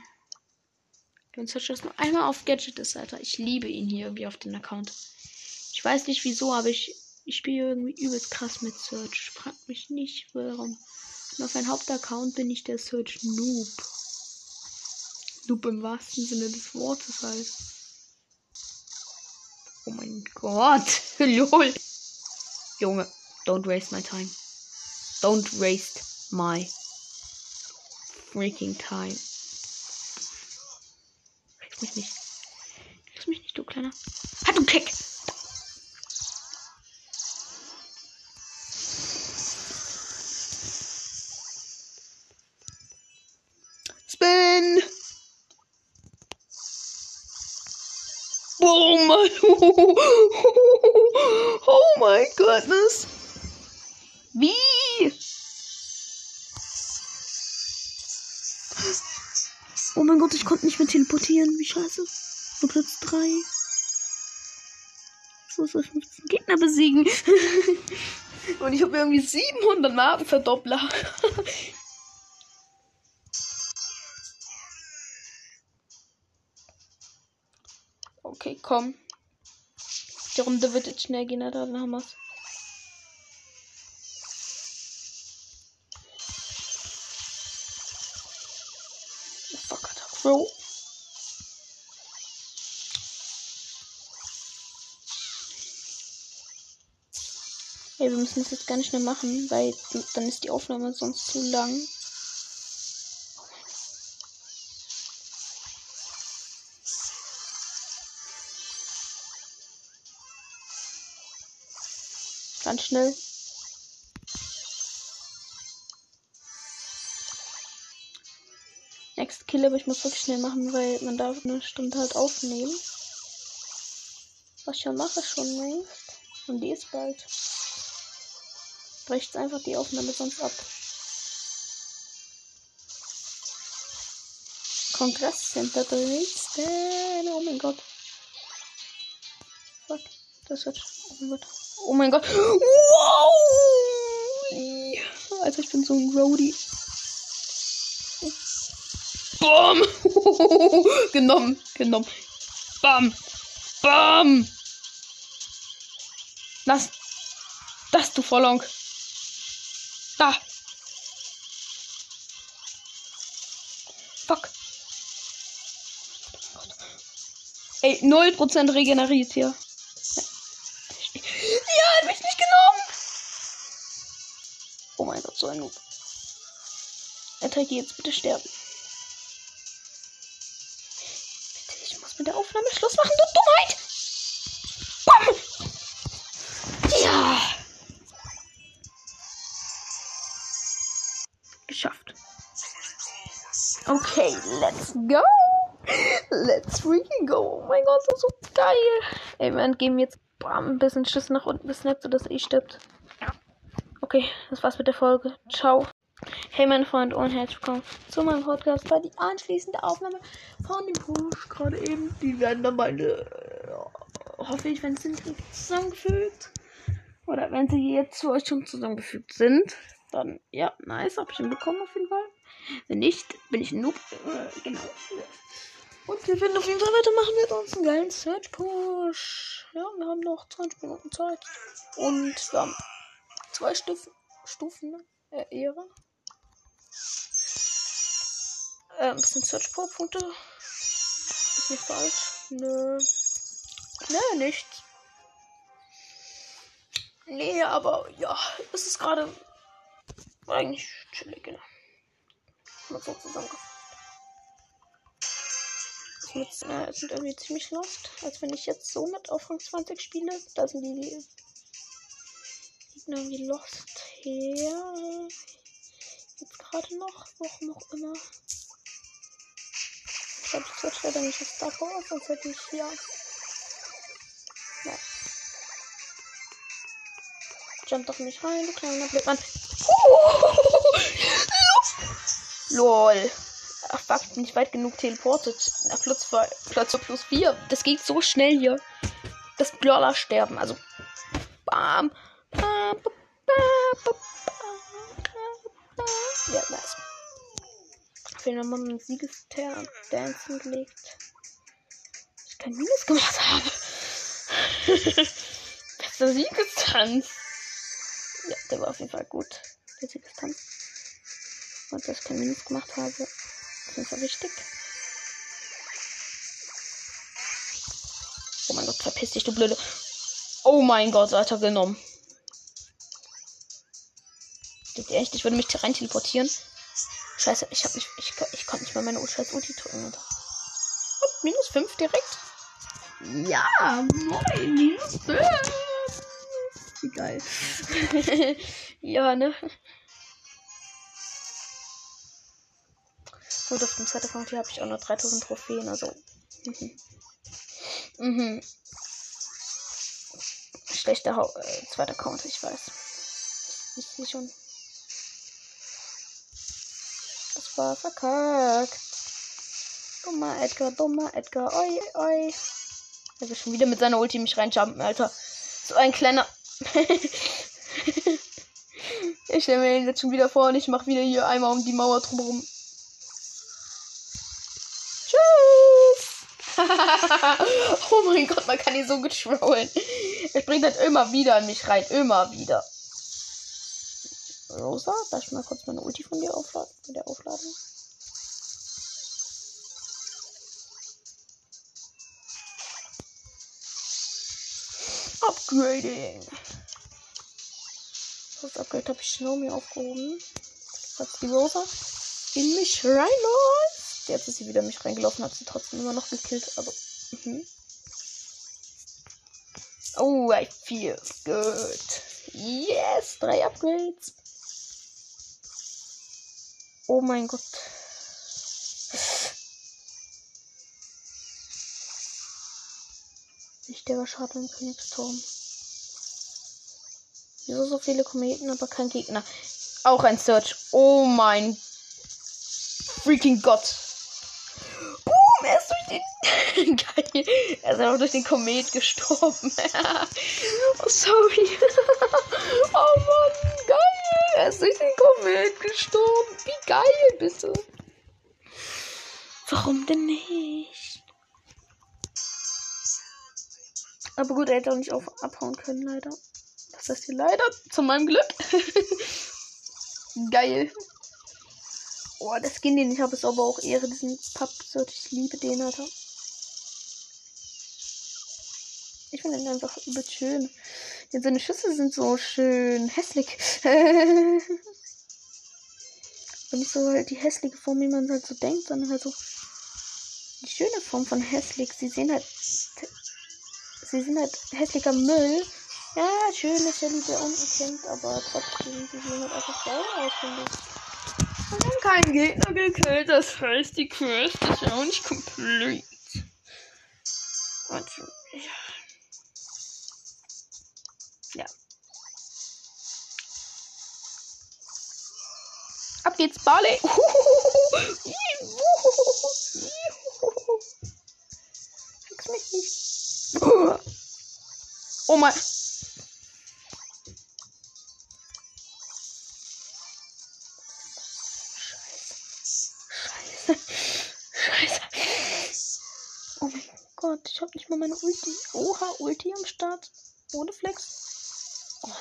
Mein Search ist nur einmal auf Gadget ist, Alter. Ich liebe ihn hier irgendwie auf den Account. Ich weiß nicht wieso, aber ich, ich spiele irgendwie übelst krass mit Search. Fragt mich nicht, warum. Und auf meinem Hauptaccount bin ich der Search Noob. Noob im wahrsten Sinne des Wortes halt. Oh mein Gott. Lol. Junge, don't waste my time. Don't waste my freaking time. Lass mich nicht. Lass mich nicht, du kleiner. Hat du Kick! Oh my, oh my goodness. Wie? Oh mein Gott, ich konnte nicht mehr teleportieren. Wie scheiße. Nur Platz 3. So soll ich 15 Gegner besiegen. Und ich habe irgendwie 700 Markenverdoppler. Okay, komm. Die Runde wird jetzt schnell gehen, dann haben wir's. Fuck, Bro. Ey, wir müssen es jetzt ganz schnell machen, weil dann ist die Aufnahme sonst zu lang. Ganz schnell. Next Kill, aber ich muss wirklich schnell machen, weil man darf eine Stunde halt aufnehmen. Was ich ja mache schon längst. Und die ist bald. Brecht einfach die Aufnahme sonst ab. Kongresscenter Dresden. Oh mein Gott. Fuck. Das wird. Oh mein Gott. Oh mein Gott. Wow! Alter, ich bin so ein Roadie. Bam! genommen, genommen. Bam! Bam! Lass. Das, du Vollong. Da. Fuck. Ey, 0% regeneriert hier. Ja, hat mich nicht genommen. Oh mein Gott, so ein Noob. Attacke jetzt bitte sterben. Bitte, ich muss mit der Aufnahme Schluss machen, du Dummheit. Bam! Ja. Geschafft. Okay, let's go. Let's freaking go. Oh mein Gott, das ist so geil. Ey, wir geben jetzt bam, ein bisschen Schiss nach unten, bis nicht so, dass eh stirbt. Okay, das war's mit der Folge. Ciao. Hey mein Freund und herzlich willkommen zu meinem Podcast bei die anschließende Aufnahme von dem Push gerade eben. Die werden dann meine, äh, hoffe ich, wenn sie nicht zusammengefügt. Oder wenn sie jetzt für euch schon zusammengefügt sind. Dann, ja, nice, hab ich hinbekommen auf jeden Fall. Wenn nicht, bin ich ein Noob. Äh, genau. Und wir werden auf jeden Fall weitermachen mit uns einen geilen Search Push. Ja, wir haben noch 20 Minuten Zeit. Und wir haben zwei Stufen, Stufen äh, Ehre. Äh, ein bisschen Search Power Punkte. Ist nicht falsch. Nö. Nö, nichts. Nee, aber ja, es ist gerade eigentlich chillig, genau. Mal so zusammengefasst. Äh, sind irgendwie ziemlich lost. Als wenn ich jetzt so mit auf Rang 20 spiele. Da sind die, die Gegner irgendwie lost her. Jetzt gerade noch, warum auch immer. Ich glaube, ich switch leider nicht auf Star sonst hätte ich ja. Ja. Jump doch nicht rein, du kleiner Blödmann. LOL. Ach fuck, nicht weit genug teleportet. Nach Platz, zwei, Platz plus 4. Das geht so schnell hier. Das Brawler sterben. Also. Bam. Ja, nice. Auf jeden Fall mal einen Siegestern Dancen gelegt. Ich kein Minus gemacht habe. Bester Siegestanz. Ja, der war auf jeden Fall gut. Der Siegestanz. Und dass ich kein Minus gemacht habe. Auf jeden Fall wichtig. Oh mein Gott, verpiss dich, du blöde. Oh mein Gott, Alter, genommen. Geht echt? Ich würde mich hier rein teleportieren. Scheiße, ich hab nicht. Ich, ich konnte nicht mal meine scheiß Ulti drücken. Alter. Minus 5 direkt. Ja, moin, minus 5. Wie geil. ja, ne? Gut, auf dem zweiten Account hier habe ich auch noch 3000 Trophäen, also. Mhm. Mhm. Schlechter Hau äh, zweiter Account, ich weiß. Ich sehe schon. War verkackt. Dummer Edgar, dummer Edgar. Oi, oi. Will schon wieder mit seiner Ulti mich reinjumpen, Alter. So ein kleiner. ich stelle mir ihn jetzt schon wieder vor und ich mache wieder hier einmal um die Mauer drumherum. Tschüss! oh mein Gott, man kann ihn so gut. Er springt halt immer wieder an mich rein. Immer wieder. Rosa, darf mal kurz meine Ulti von dir aufladen? Mit der aufladen? Upgrading. Das Upgrade habe ich schnell mir aufgehoben. Falls die Rosa in mich reinläuft. Jetzt ist sie wieder in mich reingelaufen, hat sie trotzdem immer noch gekillt. Also, mhm. Oh, I feel good. Yes, drei Upgrades. Oh mein Gott. Nicht der Schaden im Königsturm. Wieso so viele Kometen, aber kein Gegner? Auch ein Search. Oh mein freaking Gott. Boom, er ist durch den. Geil. Er ist einfach durch den Komet gestorben. oh, sorry. oh Mann. Er ist durch den Komet gestorben. Wie geil, bitte. Warum denn nicht? Aber gut, er hätte auch nicht auf abhauen können, leider. Das heißt hier leider, zu meinem Glück. Geil. Oh, der Skin, den ich habe, ist aber auch Ehre. Diesen Pappsort. Ich liebe den, Alter. Ich finde den einfach übel schön. Ja, seine Schüsse sind so schön hässlich. Und nicht so halt die hässliche Form, wie man halt so denkt, sondern halt so die schöne Form von hässlich. Sie sehen halt sie sind halt hässlicher Müll. Ja, schön, dass Shelly der unten kämpft, aber trotzdem, sie sehen halt einfach geil aus, finde ich. Wir haben keinen Gegner gekillt, das heißt, die Quest ist ja auch nicht komplett. Und, Ab geht's, Barley. Fix mich nicht. Oh mein. Oh Gott, ich hab nicht mal meine Ulti. Oha, Ulti am Start. Ohne Flex. Oh.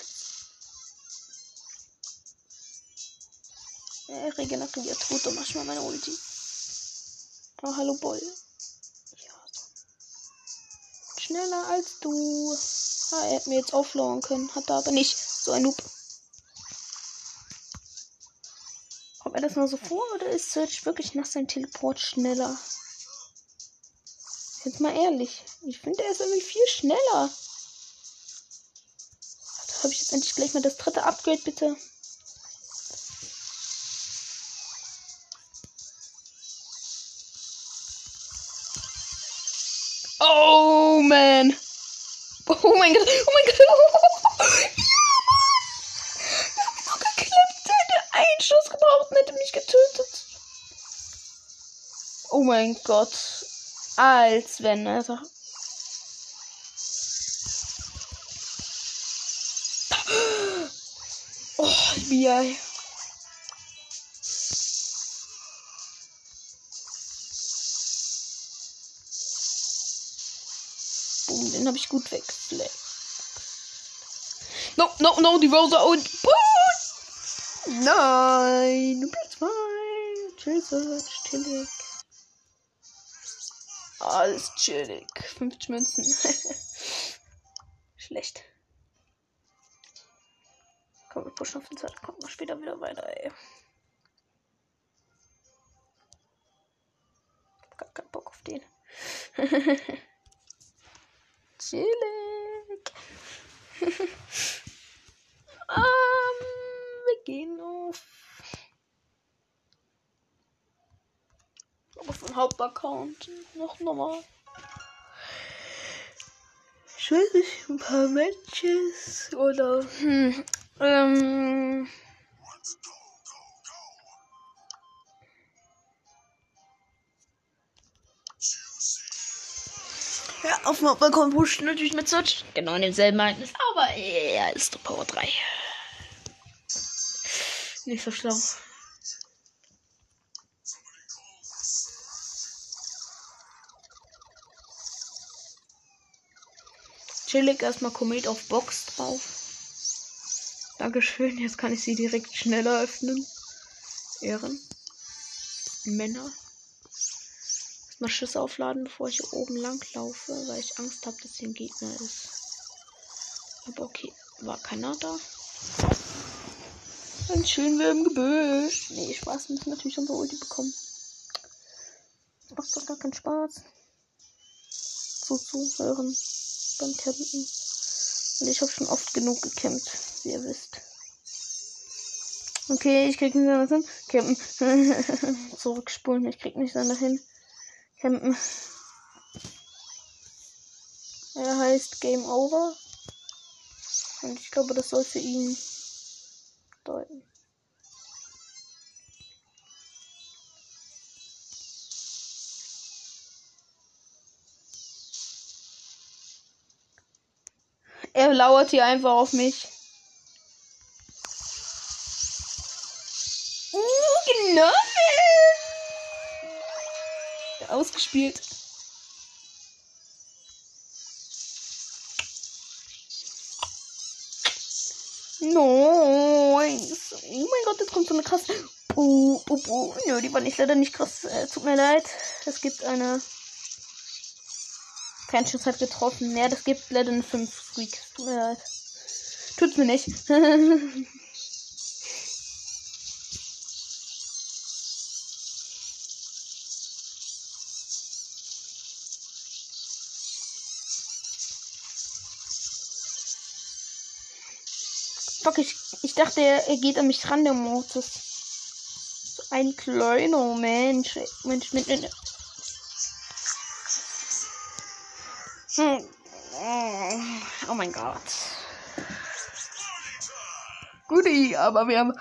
Er regeneriert. Gut, dann mach ich mal meine Ulti. Oh, hallo Boll. Ja, so. Schneller als du. Ah, er hätte mir jetzt auflauern können. Hat er aber nicht. So ein Noob. Kommt er das nur so vor oder ist Search wirklich nach seinem Teleport schneller? Jetzt mal ehrlich. Ich finde, er ist irgendwie viel schneller. Da habe ich jetzt endlich gleich mal das dritte Upgrade, bitte. Oh man. Oh mein Gott. Oh mein Gott. Oh, ja, Mann. Ich hab so geklappt. Er hätte einen Schuss gebraucht und hätte mich getötet. Oh mein Gott. Als wenn, also. Oh, FBI. Habe ich gut weggefleckt. No, no, no, die Rosa und. Boom! Nein, Platz 2. Tschüss, chillig. Alles chillig. 50 Münzen. Schlecht. Komm, wir pushen auf den zweiten. Kommt mal später wieder weiter, ey. Gar keinen Bock auf den. Chillig. ähm, wir gehen auf. Auf den Hauptaccount. Noch nochmal. Ich weiß nicht, ein paar Matches oder. Hm, ähm. Ja, auf dem Hauptaccount pusht natürlich mit Search. Genau in demselben Ereignis, aber er ist der Power 3. Nicht so schlau. Chillig erstmal Komet auf Box drauf. Dankeschön, jetzt kann ich sie direkt schneller öffnen. Ehren. Männer. Erstmal Schüsse aufladen, bevor ich hier oben lang laufe, weil ich Angst habe, dass hier ein Gegner ist. Aber okay, war keiner da. Dann schön wir im Gebüsch. Nee, Spaß, wir müssen natürlich unsere Ulti bekommen. Macht doch gar keinen Spaß. Zuzuhören beim Campen. Und ich habe schon oft genug gecampt, wie ihr wisst. Okay, ich krieg nicht anders hin. Campen. Zurückspulen, ich krieg nicht anders hin. Campen. Er heißt Game Over. Und ich glaube, das soll für ihn bedeuten. Er lauert hier einfach auf mich. Genommen! Ausgespielt. Nice. Oh mein Gott, jetzt kommt so eine krasse. Uh, uh, uh. Nö, die war nicht leider nicht krass. Äh, tut mir leid. Es gibt eine. Fernschuss hat getroffen. Ja, das gibt leider eine 5 Freak. Tut mir leid. Tut's mir nicht. Fuck, ich, ich dachte, er, geht an mich ran, der Mortis. So ein kleiner Mensch. Mensch mit einer. Hm. Oh mein Gott. Guti, aber wir haben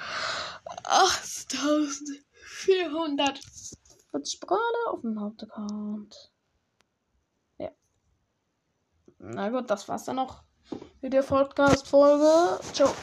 8440 Brawler auf dem Hauptaccount. Ja. Na gut, das war's dann noch mit der Podcast-Folge. Ciao.